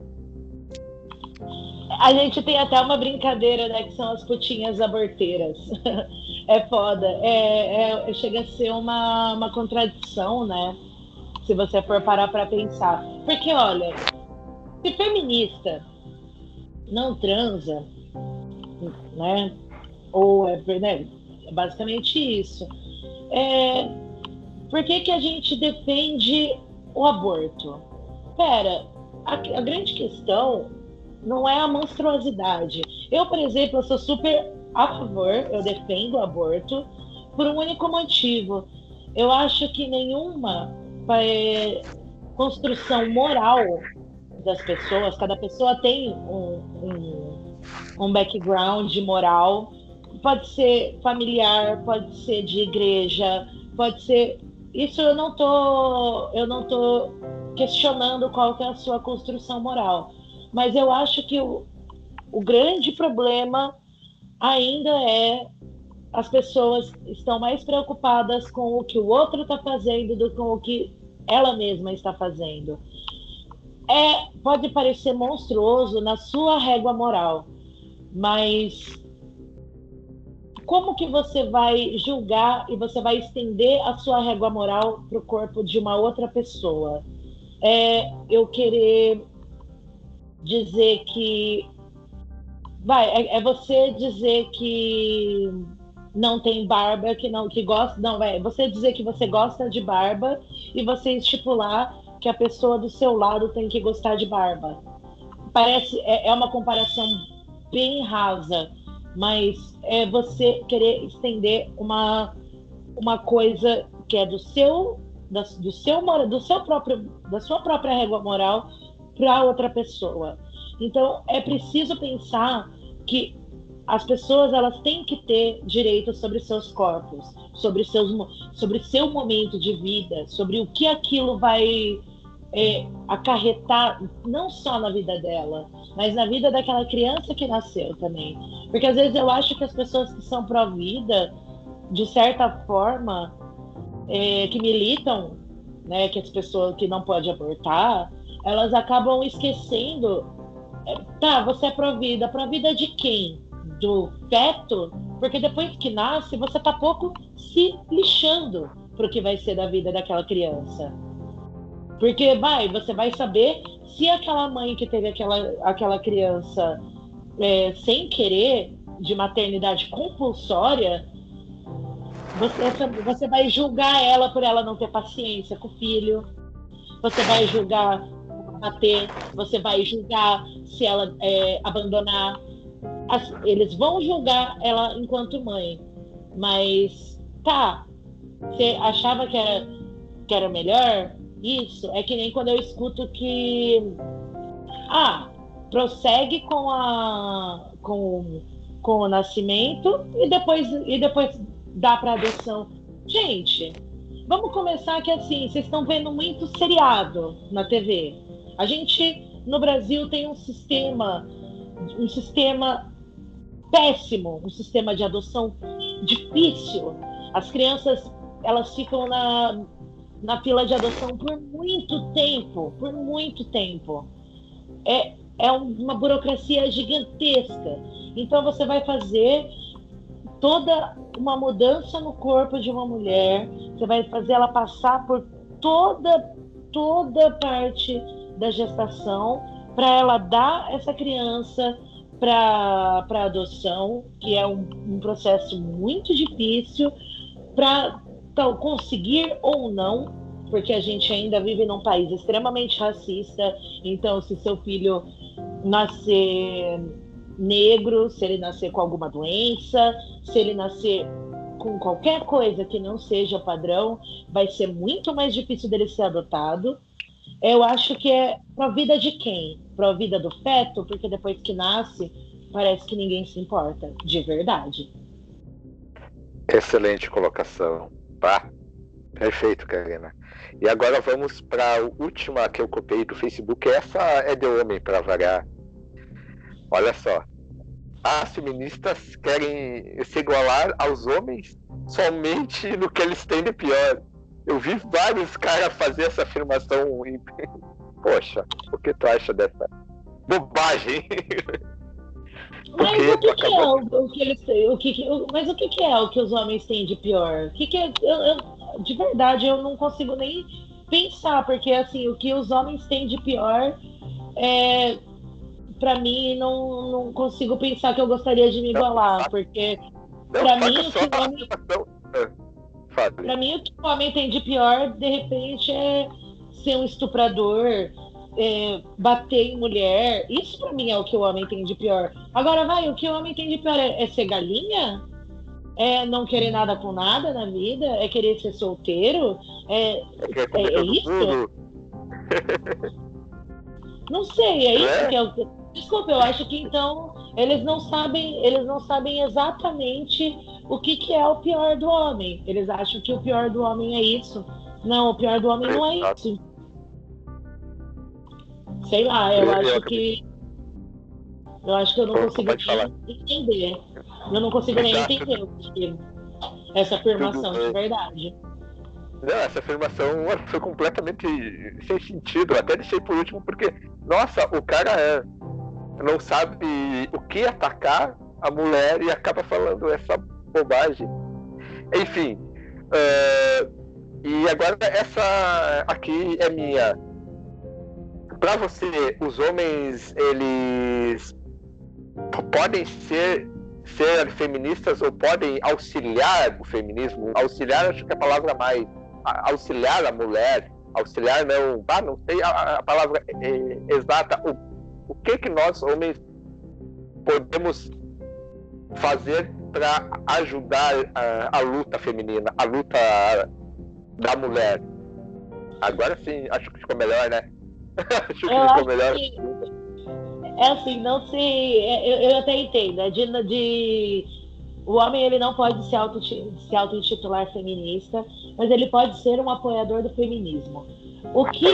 A gente tem até uma brincadeira, né? Que são as putinhas aborteiras. é foda. É, é, chega a ser uma, uma contradição, né? Se você for parar para pensar. Porque, olha, se feminista não transa, né? Ou é, né? é basicamente isso. É, por que, que a gente defende o aborto? Pera, a, a grande questão não é a monstruosidade. Eu, por exemplo, sou super a favor, eu defendo o aborto por um único motivo. Eu acho que nenhuma é, construção moral das pessoas, cada pessoa tem um, um, um background moral, pode ser familiar, pode ser de igreja, pode ser. Isso eu não tô, eu não tô questionando qual que é a sua construção moral, mas eu acho que o, o grande problema ainda é as pessoas estão mais preocupadas com o que o outro está fazendo do que com o que ela mesma está fazendo. É, pode parecer monstruoso na sua régua moral, mas como que você vai julgar e você vai estender a sua régua moral para o corpo de uma outra pessoa? É eu querer dizer que vai é, é você dizer que não tem barba, que não que gosta, não, é você dizer que você gosta de barba e você estipular que a pessoa do seu lado tem que gostar de barba. Parece é, é uma comparação bem rasa, mas é você querer estender uma uma coisa que é do seu da, do seu do seu próprio da sua própria régua moral para outra pessoa. Então é preciso pensar que as pessoas elas têm que ter direito sobre seus corpos, sobre seus sobre seu momento de vida, sobre o que aquilo vai é, acarretar não só na vida dela, mas na vida daquela criança que nasceu também. Porque às vezes eu acho que as pessoas que são pró-vida, de certa forma, é, que militam, né, que as pessoas que não podem abortar, elas acabam esquecendo. É, tá, você é pró-vida, pró-vida de quem? Do feto, porque depois que nasce, você tá pouco se lixando pro que vai ser da vida daquela criança. Porque vai, você vai saber se aquela mãe que teve aquela, aquela criança é, sem querer, de maternidade compulsória, você, você vai julgar ela por ela não ter paciência com o filho, você vai julgar bater, você vai julgar se ela é, abandonar, eles vão julgar ela enquanto mãe, mas tá, você achava que era, que era melhor? Isso é que nem quando eu escuto que ah, prossegue com a com, com o nascimento e depois e depois dá para adoção. Gente, vamos começar que assim, vocês estão vendo muito seriado na TV. A gente no Brasil tem um sistema um sistema péssimo, um sistema de adoção difícil. As crianças elas ficam na, na fila de adoção por muito tempo, por muito tempo. É, é uma burocracia gigantesca. Então você vai fazer toda uma mudança no corpo de uma mulher, você vai fazer ela passar por toda toda parte da gestação para ela dar essa criança para adoção, que é um, um processo muito difícil para conseguir ou não, porque a gente ainda vive num país extremamente racista. Então, se seu filho nascer negro, se ele nascer com alguma doença, se ele nascer com qualquer coisa que não seja padrão, vai ser muito mais difícil dele ser adotado. Eu acho que é para a vida de quem? Para a vida do feto, porque depois que nasce, parece que ninguém se importa, de verdade. Excelente colocação. Pá. Perfeito, Karina. E agora vamos para a última que eu copiei do Facebook. Essa é de homem, para variar. Olha só. As feministas querem se igualar aos homens somente no que eles têm de pior. Eu vi vários caras fazer essa afirmação. Poxa, o que tu acha dessa bobagem? Mas o que, que é o, o, que eles? O que, o, mas o que, que, é o que os homens têm de pior? O que, que é, eu, eu, de verdade, eu não consigo nem pensar, porque assim, o que os homens têm de pior é para mim não, não consigo pensar que eu gostaria de me igualar, porque para mim o que o homem Para mim, o que o homem tem de pior, de repente, é ser um estuprador, é, bater em mulher. Isso para mim é o que o homem tem de pior. Agora, vai, o que o homem tem de pior é, é ser galinha? É não querer nada com nada na vida? É querer ser solteiro? É, é, é isso? não sei, é isso é? que é o. Desculpa, eu acho que então eles não sabem, eles não sabem exatamente o que, que é o pior do homem. Eles acham que o pior do homem é isso. Não, o pior do homem não é isso. Sei lá, eu, eu acho eu... que. Eu acho que eu não consigo entender. Eu não consigo nem entender o que essa afirmação, de verdade. Não, essa afirmação foi completamente sem sentido. Até deixei por último, porque, nossa, o cara é, não sabe o que atacar a mulher e acaba falando essa bobagem. Enfim. Uh, e agora essa aqui é minha para você, os homens, eles podem ser, ser feministas ou podem auxiliar o feminismo? Auxiliar, acho que é a palavra mais. Auxiliar a mulher, auxiliar não. Ah, não sei a, a palavra é, exata. O, o que, que nós, homens, podemos fazer para ajudar a, a luta feminina, a luta da mulher? Agora sim, acho que ficou melhor, né? acho eu melhor. Que, é assim, não se. É, eu, eu até entendo. É de, de, o homem ele não pode se auto-intitular auto feminista, mas ele pode ser um apoiador do feminismo. O que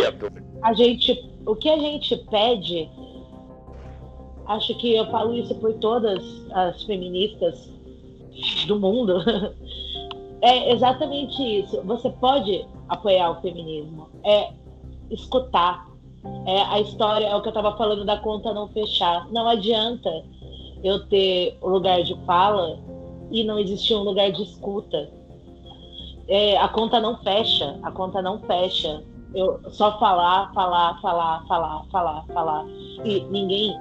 a gente, o que a gente pede, acho que eu falo isso por todas as feministas do mundo, é exatamente isso. Você pode apoiar o feminismo, é escutar, é, a história é o que eu estava falando da conta não fechar. Não adianta eu ter o lugar de fala e não existir um lugar de escuta. É, a conta não fecha, a conta não fecha. Eu só falar, falar, falar, falar, falar, falar e ninguém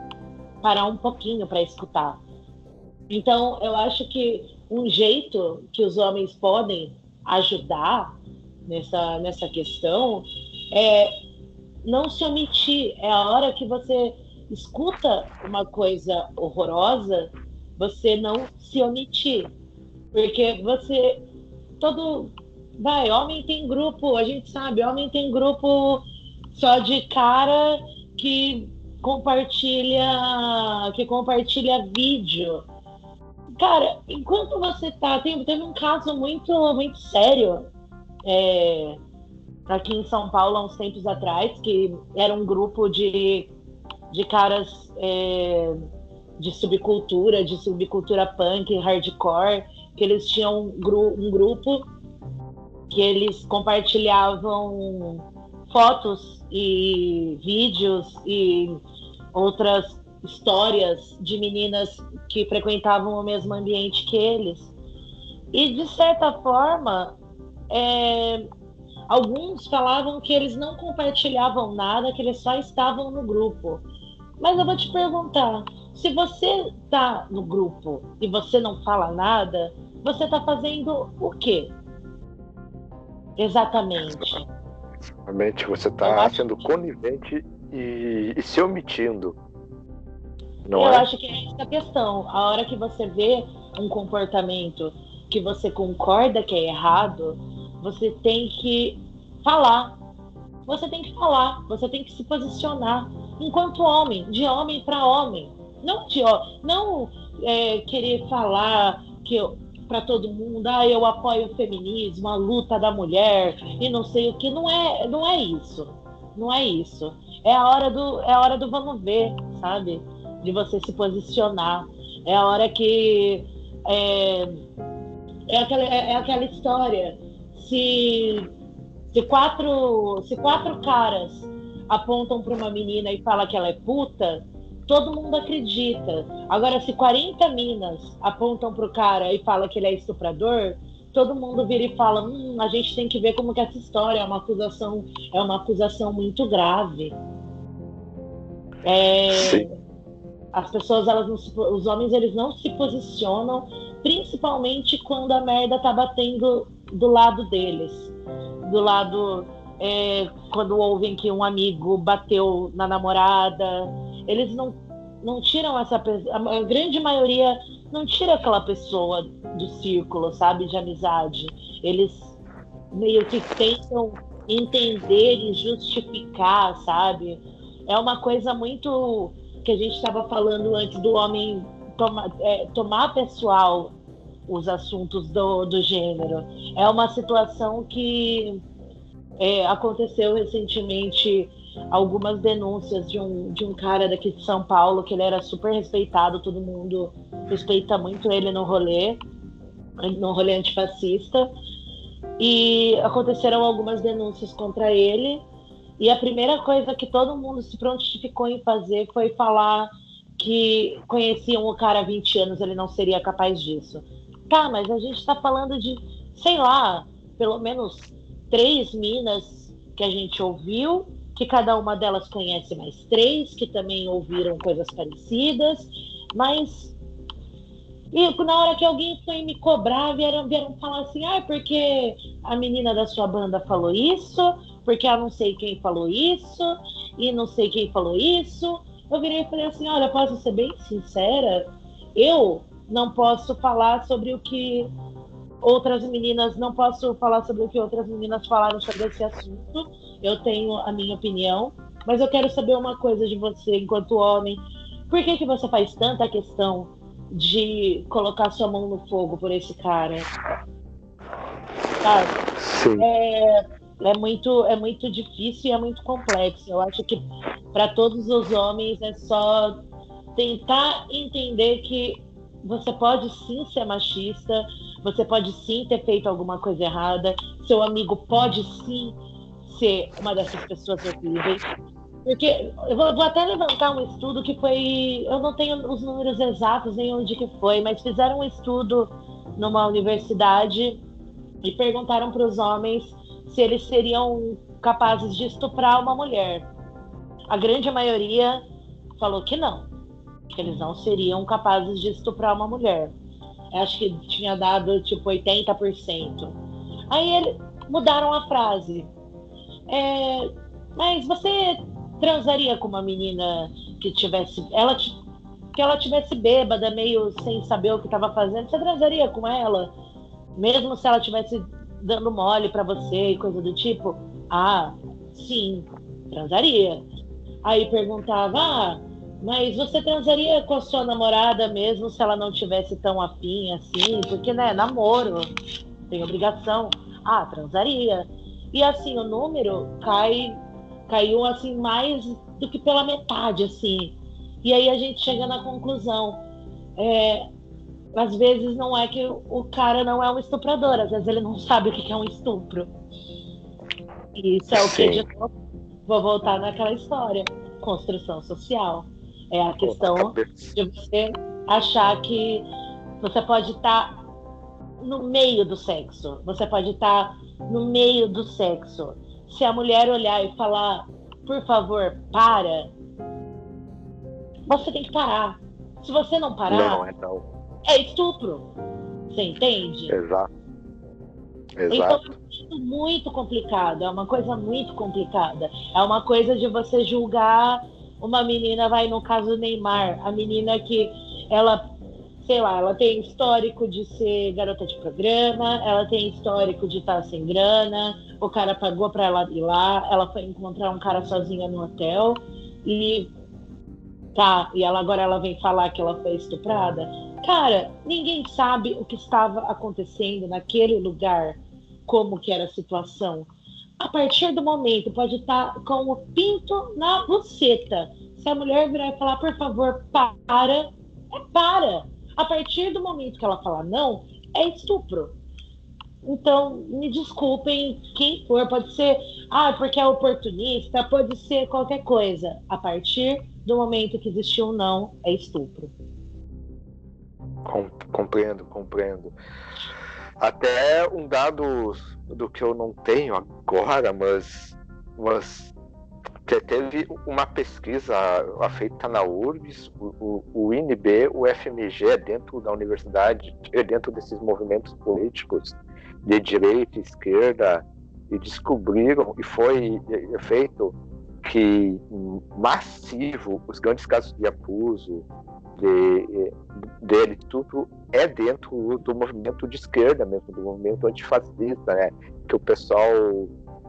parar um pouquinho para escutar. Então, eu acho que um jeito que os homens podem ajudar nessa, nessa questão é não se omitir. É a hora que você escuta uma coisa horrorosa, você não se omitir. Porque você. Todo. Vai, homem tem grupo, a gente sabe, homem tem grupo só de cara que compartilha. que compartilha vídeo. Cara, enquanto você tá. Tem, teve um caso muito, muito sério. É, aqui em São Paulo há uns tempos atrás, que era um grupo de, de caras é, de subcultura, de subcultura punk, hardcore, que eles tinham um, gru um grupo que eles compartilhavam fotos e vídeos e outras histórias de meninas que frequentavam o mesmo ambiente que eles. E de certa forma, é, Alguns falavam que eles não compartilhavam nada, que eles só estavam no grupo. Mas eu vou te perguntar: se você está no grupo e você não fala nada, você está fazendo o quê? Exatamente. Exatamente, você está sendo que... conivente e, e, se omitindo. Não eu é? acho que é essa a questão. A hora que você vê um comportamento que você concorda que é errado, você tem que falar. Você tem que falar, você tem que se posicionar enquanto homem, de homem para homem. Não, de, não é, querer falar que para todo mundo, ah, eu apoio o feminismo, a luta da mulher e não sei o que. Não é, não é isso. Não é isso. É a hora do, é a hora do vamos ver, sabe? De você se posicionar. É a hora que é, é aquela, é, é aquela história se, se, quatro, se quatro caras apontam para uma menina e fala que ela é puta, todo mundo acredita. Agora, se 40 minas apontam para o cara e fala que ele é estuprador, todo mundo vira e fala: hum, a gente tem que ver como que essa história é uma acusação, é uma acusação muito grave. É, as pessoas, elas não se, os homens, eles não se posicionam, principalmente quando a merda tá batendo do lado deles, do lado é, quando ouvem que um amigo bateu na namorada. Eles não, não tiram essa pessoa. A grande maioria não tira aquela pessoa do círculo, sabe, de amizade. Eles meio que tentam entender e justificar, sabe? É uma coisa muito que a gente estava falando antes do homem toma, é, tomar pessoal os assuntos do, do gênero. É uma situação que é, aconteceu recentemente algumas denúncias de um, de um cara daqui de São Paulo, que ele era super respeitado, todo mundo respeita muito ele no rolê, no rolê antifascista. E aconteceram algumas denúncias contra ele. E a primeira coisa que todo mundo se prontificou em fazer foi falar que conheciam o cara há 20 anos, ele não seria capaz disso. Tá, mas a gente está falando de, sei lá, pelo menos três minas que a gente ouviu, que cada uma delas conhece mais três, que também ouviram coisas parecidas, mas. E na hora que alguém foi me cobrar, vieram, vieram falar assim: ah, porque a menina da sua banda falou isso, porque eu não sei quem falou isso, e não sei quem falou isso. Eu virei e falei assim: olha, posso ser bem sincera, eu não posso falar sobre o que outras meninas, não posso falar sobre o que outras meninas falaram sobre esse assunto. Eu tenho a minha opinião, mas eu quero saber uma coisa de você, enquanto homem. Por que, que você faz tanta questão de colocar sua mão no fogo por esse cara? Sabe? Sim. É, é, muito, é muito difícil e é muito complexo. Eu acho que para todos os homens é só tentar entender que você pode sim ser machista, você pode sim ter feito alguma coisa errada, seu amigo pode sim ser uma dessas pessoas horríveis. Porque eu vou, vou, até levantar um estudo que foi. Eu não tenho os números exatos nem onde que foi, mas fizeram um estudo numa universidade e perguntaram para os homens se eles seriam capazes de estuprar uma mulher. A grande maioria falou que não, que eles não seriam capazes de estuprar uma mulher acho que tinha dado tipo 80%. Aí eles mudaram a frase. É, mas você transaria com uma menina que tivesse. Ela, que ela tivesse bêbada, meio sem saber o que estava fazendo, você transaria com ela? Mesmo se ela estivesse dando mole para você e coisa do tipo? Ah, sim, transaria. Aí perguntava, ah, mas você transaria com a sua namorada mesmo se ela não tivesse tão afim assim? Porque, né, namoro, tem obrigação. Ah, transaria. E assim, o número cai, caiu assim mais do que pela metade, assim. E aí a gente chega na conclusão. É, às vezes não é que o cara não é um estuprador, às vezes ele não sabe o que é um estupro. E isso é o que de novo, vou voltar naquela história. Construção social. É a questão de você achar que você pode estar tá no meio do sexo. Você pode estar tá no meio do sexo. Se a mulher olhar e falar, por favor, para, você tem que parar. Se você não parar, não, então... é estupro. Você entende? Exato. Exato. Então é muito complicado, é uma coisa muito complicada. É uma coisa de você julgar uma menina vai no caso Neymar, a menina que ela, sei lá, ela tem histórico de ser garota de programa, ela tem histórico de estar sem grana, o cara pagou para ela ir lá, ela foi encontrar um cara sozinha no hotel e tá, e ela agora ela vem falar que ela foi estuprada. Cara, ninguém sabe o que estava acontecendo naquele lugar, como que era a situação a partir do momento, pode estar com o pinto na buceta. Se a mulher virar e falar, por favor, para, é para. A partir do momento que ela falar não, é estupro. Então, me desculpem, quem for, pode ser, ah, porque é oportunista, pode ser qualquer coisa. A partir do momento que existiu um não, é estupro. Compreendo, compreendo. Até um dado do que eu não tenho agora, mas, mas teve uma pesquisa feita na URBS, o, o INB, o FMG é dentro da universidade, é dentro desses movimentos políticos de direita, esquerda, e descobriram, e foi feito que massivo os grandes casos de abuso de, dele tudo é dentro do movimento de esquerda mesmo do movimento antifascista né? Que o pessoal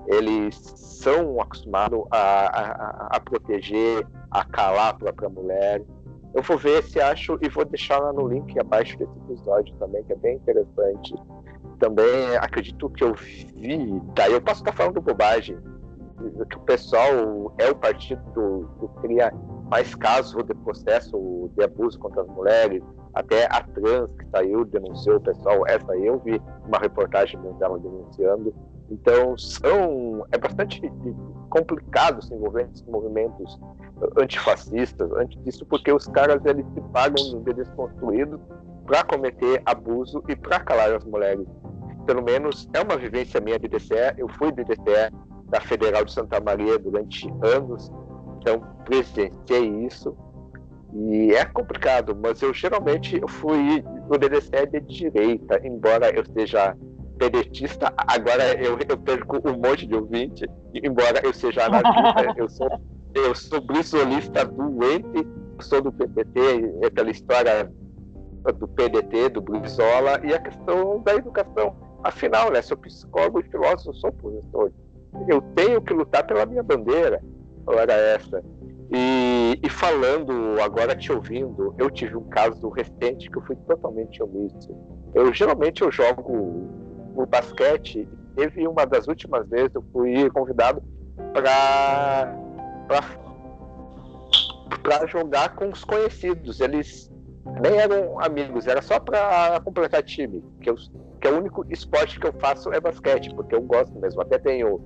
eles são acostumados a, a, a proteger a calar a própria mulher. Eu vou ver se acho e vou deixar lá no link abaixo desse episódio também que é bem interessante. Também acredito que eu vi daí eu posso estar falando bobagem que o pessoal é o partido que cria mais casos de processo de abuso contra as mulheres, até a trans que saiu, denunciou o pessoal, essa eu vi uma reportagem dela denunciando. Então, são, é bastante complicado se envolver nesses movimentos antifascistas, antes disso, porque os caras eles se pagam de desconstruídos para cometer abuso e para calar as mulheres. Pelo menos é uma vivência minha de DCE, eu fui de DCE da Federal de Santa Maria durante anos, então presenciei isso e é complicado, mas eu geralmente eu fui o DDC é de direita, embora eu seja pedetista, agora eu, eu perco um monte de ouvinte, embora eu seja anarquista, eu sou eu sou brisolista doente, sou do PPT, aquela história do PDT, do Brizola, e a questão da educação. Afinal, né, sou psicólogo e filósofo, sou professor eu tenho que lutar pela minha bandeira. Era essa. E, e, falando, agora te ouvindo, eu tive um caso recente que eu fui totalmente omisso. Eu geralmente eu jogo o basquete. Teve uma das últimas vezes eu fui convidado para para jogar com os conhecidos. Eles nem eram amigos, era só para completar time. Que, eu, que é o único esporte que eu faço é basquete, porque eu gosto mesmo. Até tenho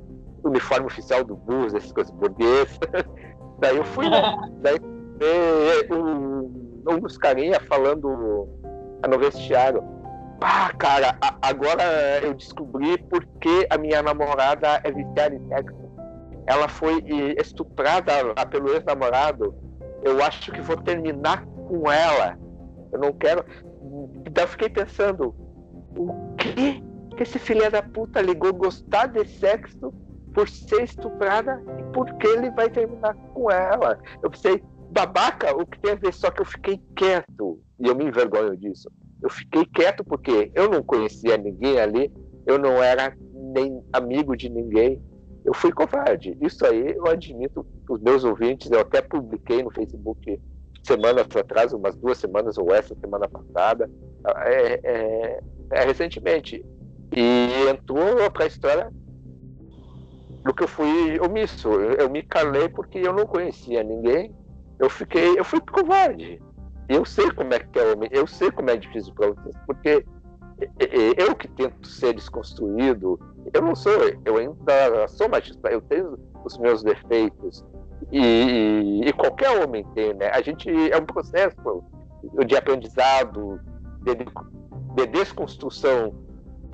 uniforme oficial do bus, essas coisas burguesas. Daí eu fui, né? Daí um, um dos carinha falando no vestiário. Ah, cara, agora eu descobri porque a minha namorada é viciada em sexo. Ela foi estuprada pelo ex-namorado. Eu acho que vou terminar com ela. Eu não quero. Daí eu fiquei pensando, o que que esse filho da puta ligou gostar de sexo por ser estuprada e porque ele vai terminar com ela. Eu pensei, babaca, o que tem a ver? Só que eu fiquei quieto e eu me envergonho disso. Eu fiquei quieto porque eu não conhecia ninguém ali, eu não era nem amigo de ninguém. Eu fui covarde. Isso aí eu admito os meus ouvintes, eu até publiquei no Facebook semanas atrás, umas duas semanas ou essa semana passada, é, é, é recentemente. E entrou para a história do que eu fui omisso. Eu, eu me calei porque eu não conhecia ninguém. Eu fiquei, eu fui covarde. Eu sei como é que é eu sei como é difícil para vocês, porque eu que tento ser desconstruído, eu não sou, eu ainda sou machista, eu tenho os meus defeitos. E, e, qualquer homem tem, né? A gente é um processo de aprendizado, de, de desconstrução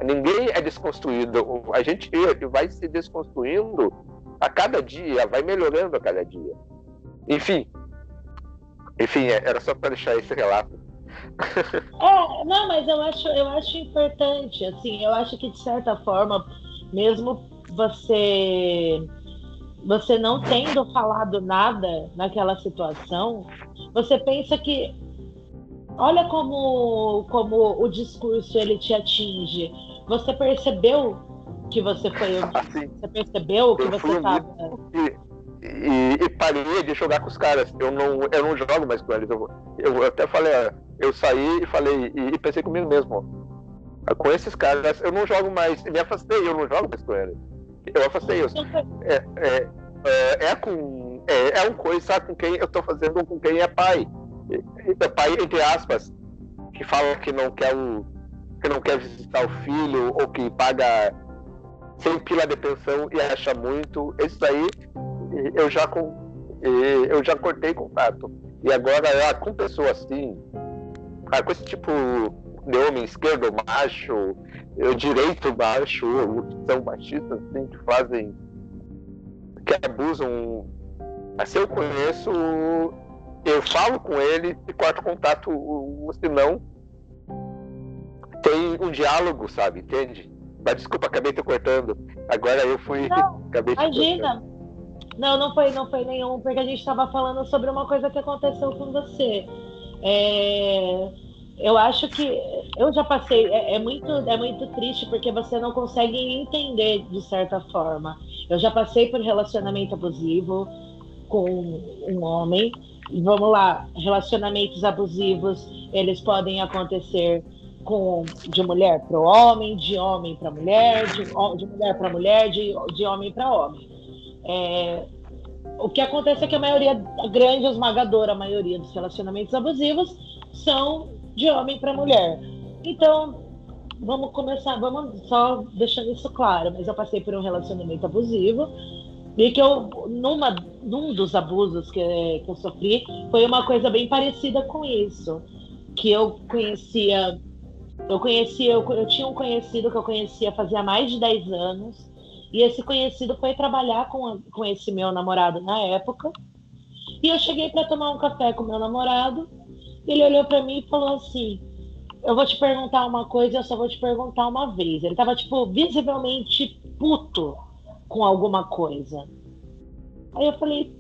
Ninguém é desconstruído. A gente vai se desconstruindo a cada dia, vai melhorando a cada dia. Enfim. Enfim, é, era só para deixar esse relato. É, não, mas eu acho, eu acho importante, assim, eu acho que de certa forma, mesmo você você não tendo falado nada naquela situação, você pensa que olha como, como o discurso ele te atinge. Você percebeu que você foi. Assim, você percebeu que você estava. E, e, parei de jogar com os caras. Eu não, eu não jogo mais com eles. Eu, eu até falei, eu saí e falei, e, e pensei comigo mesmo. Com esses caras, eu não jogo mais. Me afastei, eu não jogo mais com eles. Eu afastei. Eu, é, é, é, é, com. É, é um coisa, com quem eu tô fazendo com quem é pai pai, entre aspas, que fala que não quer um, que não quer visitar o filho ou que paga sem pila de pensão e acha muito, isso aí eu já com, eu já cortei contato. E agora com pessoas assim, ah, com esse tipo de homem esquerdo macho, direito macho, são machistas assim, que fazem que abusam. Assim eu conheço eu falo com ele e corto contato, senão tem um diálogo, sabe? Entende? Mas desculpa, acabei te cortando. Agora eu fui. Não, acabei imagina. Não, não foi, não foi nenhum, porque a gente estava falando sobre uma coisa que aconteceu com você. É, eu acho que eu já passei. É, é, muito, é muito triste porque você não consegue entender de certa forma. Eu já passei por relacionamento abusivo com um homem. Vamos lá, relacionamentos abusivos eles podem acontecer com de mulher para homem, de homem para mulher, de, de mulher para mulher, de, de homem para homem. É, o que acontece é que a maioria, a grande esmagadora maioria dos relacionamentos abusivos são de homem para mulher. Então, vamos começar, vamos só deixando isso claro, mas eu passei por um relacionamento abusivo e que eu, numa, num dos abusos que, que eu sofri, foi uma coisa bem parecida com isso. Que eu conhecia, eu conhecia, eu, eu tinha um conhecido que eu conhecia fazia mais de 10 anos, e esse conhecido foi trabalhar com, com esse meu namorado na época. E eu cheguei para tomar um café com meu namorado. Ele olhou para mim e falou assim: Eu vou te perguntar uma coisa, eu só vou te perguntar uma vez. Ele tava, tipo, visivelmente puto com alguma coisa. Aí eu falei: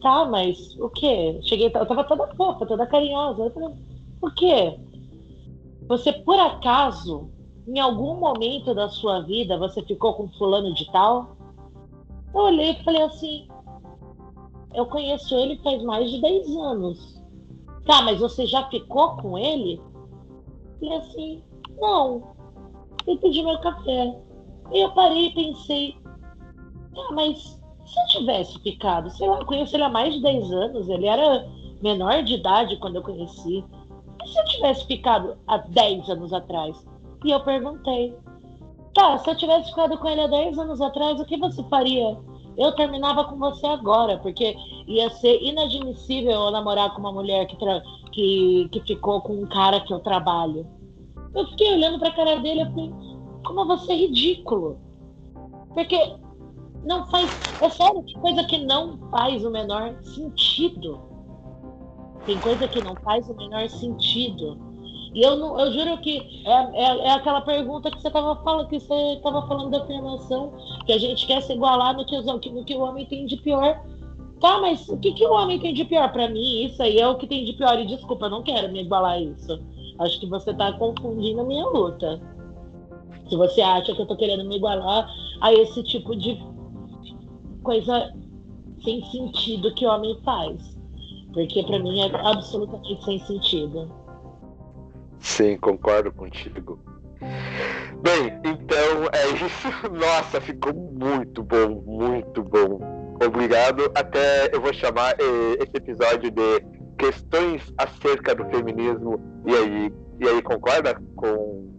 Tá, mas o quê? Cheguei, eu tava toda fofa, toda carinhosa. Eu falei: O quê? Você por acaso em algum momento da sua vida você ficou com fulano de tal? Eu olhei e falei assim, eu conheço ele faz mais de 10 anos. Tá, mas você já ficou com ele? Falei assim, não. Eu pedi meu café. E eu parei e pensei, ah, mas se eu tivesse ficado, sei lá, eu conheço ele há mais de 10 anos, ele era menor de idade quando eu conheci. E se eu tivesse ficado há 10 anos atrás? E eu perguntei: Tá, se eu tivesse ficado com ele há 10 anos atrás, o que você faria? Eu terminava com você agora, porque ia ser inadmissível eu namorar com uma mulher que, que, que ficou com um cara que eu trabalho. Eu fiquei olhando pra cara dele e falei: Como você é ridículo. Porque não faz. É sério, que coisa que não faz o menor sentido. Tem coisa que não faz o menor sentido. E eu, não, eu juro que é, é, é aquela pergunta que você estava falando, que você estava falando da afirmação, que a gente quer se igualar no que, no que o homem tem de pior. Tá, mas o que, que o homem tem de pior? Para mim, isso aí é o que tem de pior. E desculpa, eu não quero me igualar a isso. Acho que você está confundindo a minha luta. Se você acha que eu estou querendo me igualar a esse tipo de coisa sem sentido que o homem faz. Porque para mim é absolutamente sem sentido. Sim, concordo contigo. Bem, então é isso. Nossa, ficou muito bom, muito bom. Obrigado. Até eu vou chamar eh, esse episódio de questões acerca do feminismo. E aí, e aí concorda com.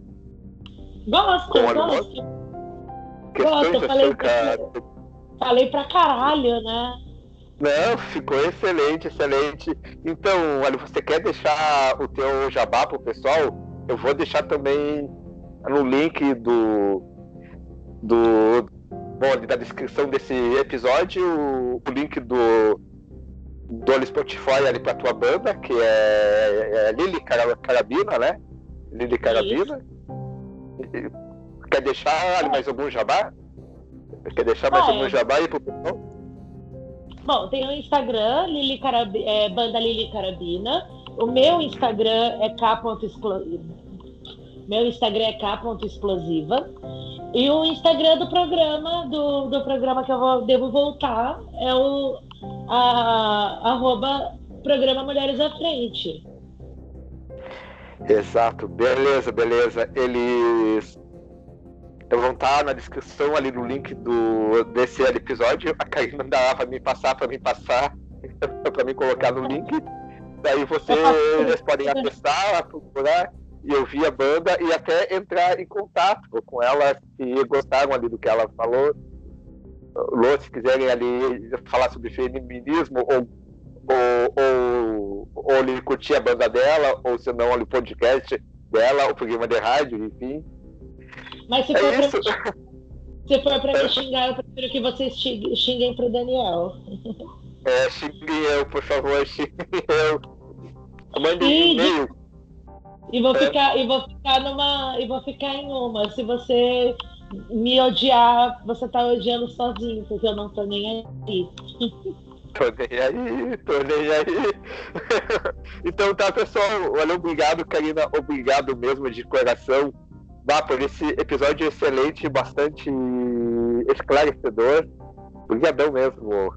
Gosto, com gosto. Questões gosto, acerca. Falei, falei pra caralho, né? Não, ficou excelente, excelente. Então, olha, você quer deixar o teu jabá pro pessoal? Eu vou deixar também no link do do bom, da descrição desse episódio o, link do do Spotify ali pra tua banda, que é, é Lili Carabina, né? Lili Carabina. Quer deixar mais algum jabá? Quer deixar mais algum jabá aí pro pessoal? Bom, tem o Instagram, Lili Carab... é, Banda Lili Carabina. O meu Instagram é k.explosiva. Meu Instagram é k.explosiva. E o Instagram do programa, do, do programa que eu vou, devo voltar, é o a, arroba programa Mulheres à Frente. Exato, beleza, beleza. Eles então vão estar na descrição ali no link do, desse episódio. A Karina dá para me passar, para me passar, para me colocar no link. Daí vocês podem acessar, procurar e ouvir a banda e até entrar em contato com ela se gostaram ali do que ela falou. Lô, se quiserem ali falar sobre feminismo ou, ou, ou, ou ali curtir a banda dela, ou se não, ali o podcast dela, o programa de rádio, enfim mas se é for, é pra, se for pra me xingar, eu prefiro que vocês xinguem pro Daniel. É, xingue eu, por favor, xingue eu. Mande um e-mail. E vou, é. ficar, e vou ficar numa. E vou ficar em uma. Se você me odiar, você tá odiando sozinho, porque eu não tô nem aí. tô nem aí, tô nem aí. então tá, pessoal. Olha, obrigado, Karina. Obrigado mesmo de coração. Vá por esse episódio excelente, bastante esclarecedor. Obrigadão mesmo.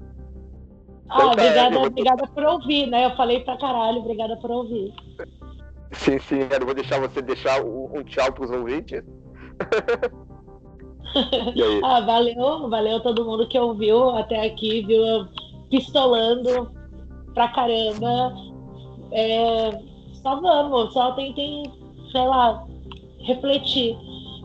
Ah, então, obrigada, obrigada por ouvir, né? Eu falei pra caralho, obrigada por ouvir. Sim, sim, eu vou deixar você deixar um, tchau pros ouvintes. ah, valeu, valeu todo mundo que ouviu até aqui, viu? Pistolando pra caramba. É, só vamos, só tentem, sei lá, refletir.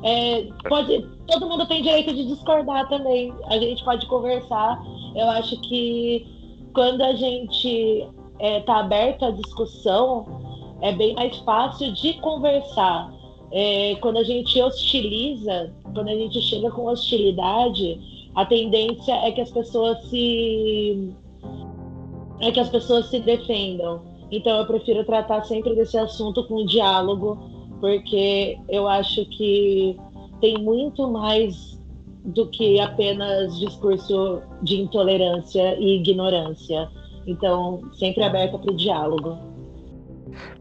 É, pode, todo mundo tem direito de discordar também. A gente pode conversar. Eu acho que quando a gente está é, tá aberto à discussão, é bem mais fácil de conversar. É, quando a gente hostiliza, quando a gente chega com hostilidade, a tendência é que as pessoas se é que as pessoas se defendam. Então eu prefiro tratar sempre desse assunto com diálogo, porque eu acho que tem muito mais do que apenas discurso de intolerância e ignorância. Então, sempre aberta para o diálogo.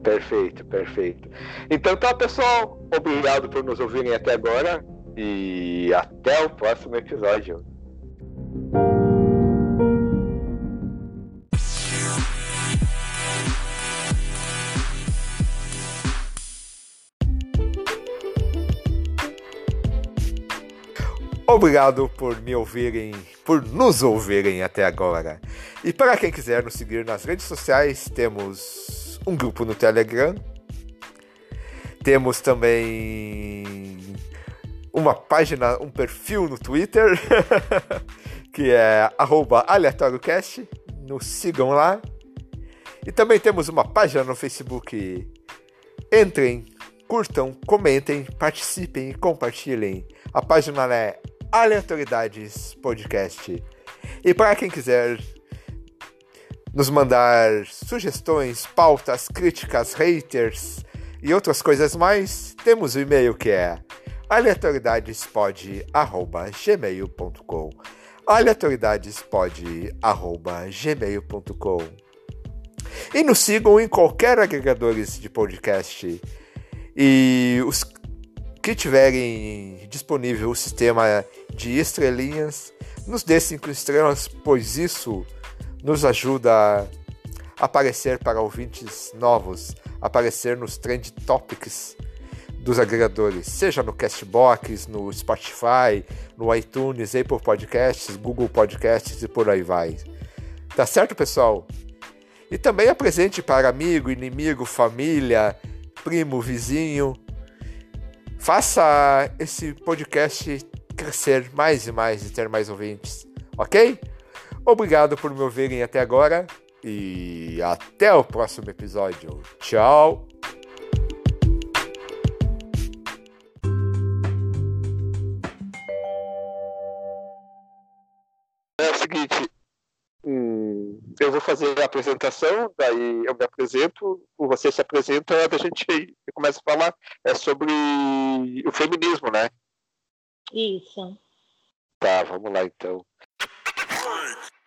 Perfeito, perfeito. Então tá, pessoal. Obrigado por nos ouvirem até agora e até o próximo episódio. Obrigado por me ouvirem, por nos ouvirem até agora. E para quem quiser nos seguir nas redes sociais, temos um grupo no Telegram. Temos também uma página, um perfil no Twitter, que é aleatóriocast. Nos sigam lá. E também temos uma página no Facebook. Entrem, curtam, comentem, participem e compartilhem. A página é Aleatoriedades Podcast. E para quem quiser nos mandar sugestões, pautas, críticas, haters e outras coisas mais, temos o e-mail que é aleatoriedadespod@gmail.com. aleatoriedadespod@gmail.com. E nos sigam em qualquer agregadores de podcast. E os que tiverem disponível o sistema de estrelinhas, nos dê cinco estrelas, pois isso nos ajuda a aparecer para ouvintes novos, aparecer nos trend topics dos agregadores, seja no Castbox, no Spotify, no iTunes, Apple Podcasts, Google Podcasts e por aí vai. Tá certo, pessoal? E também apresente para amigo, inimigo, família, primo, vizinho. Faça esse podcast crescer mais e mais e ter mais ouvintes, ok? Obrigado por me ouvirem até agora e até o próximo episódio. Tchau! É o seguinte, hum, eu vou fazer a apresentação, daí eu me apresento, você se apresenta, a gente começa a falar é sobre o feminismo, né? Isso. Tá, vamos lá então.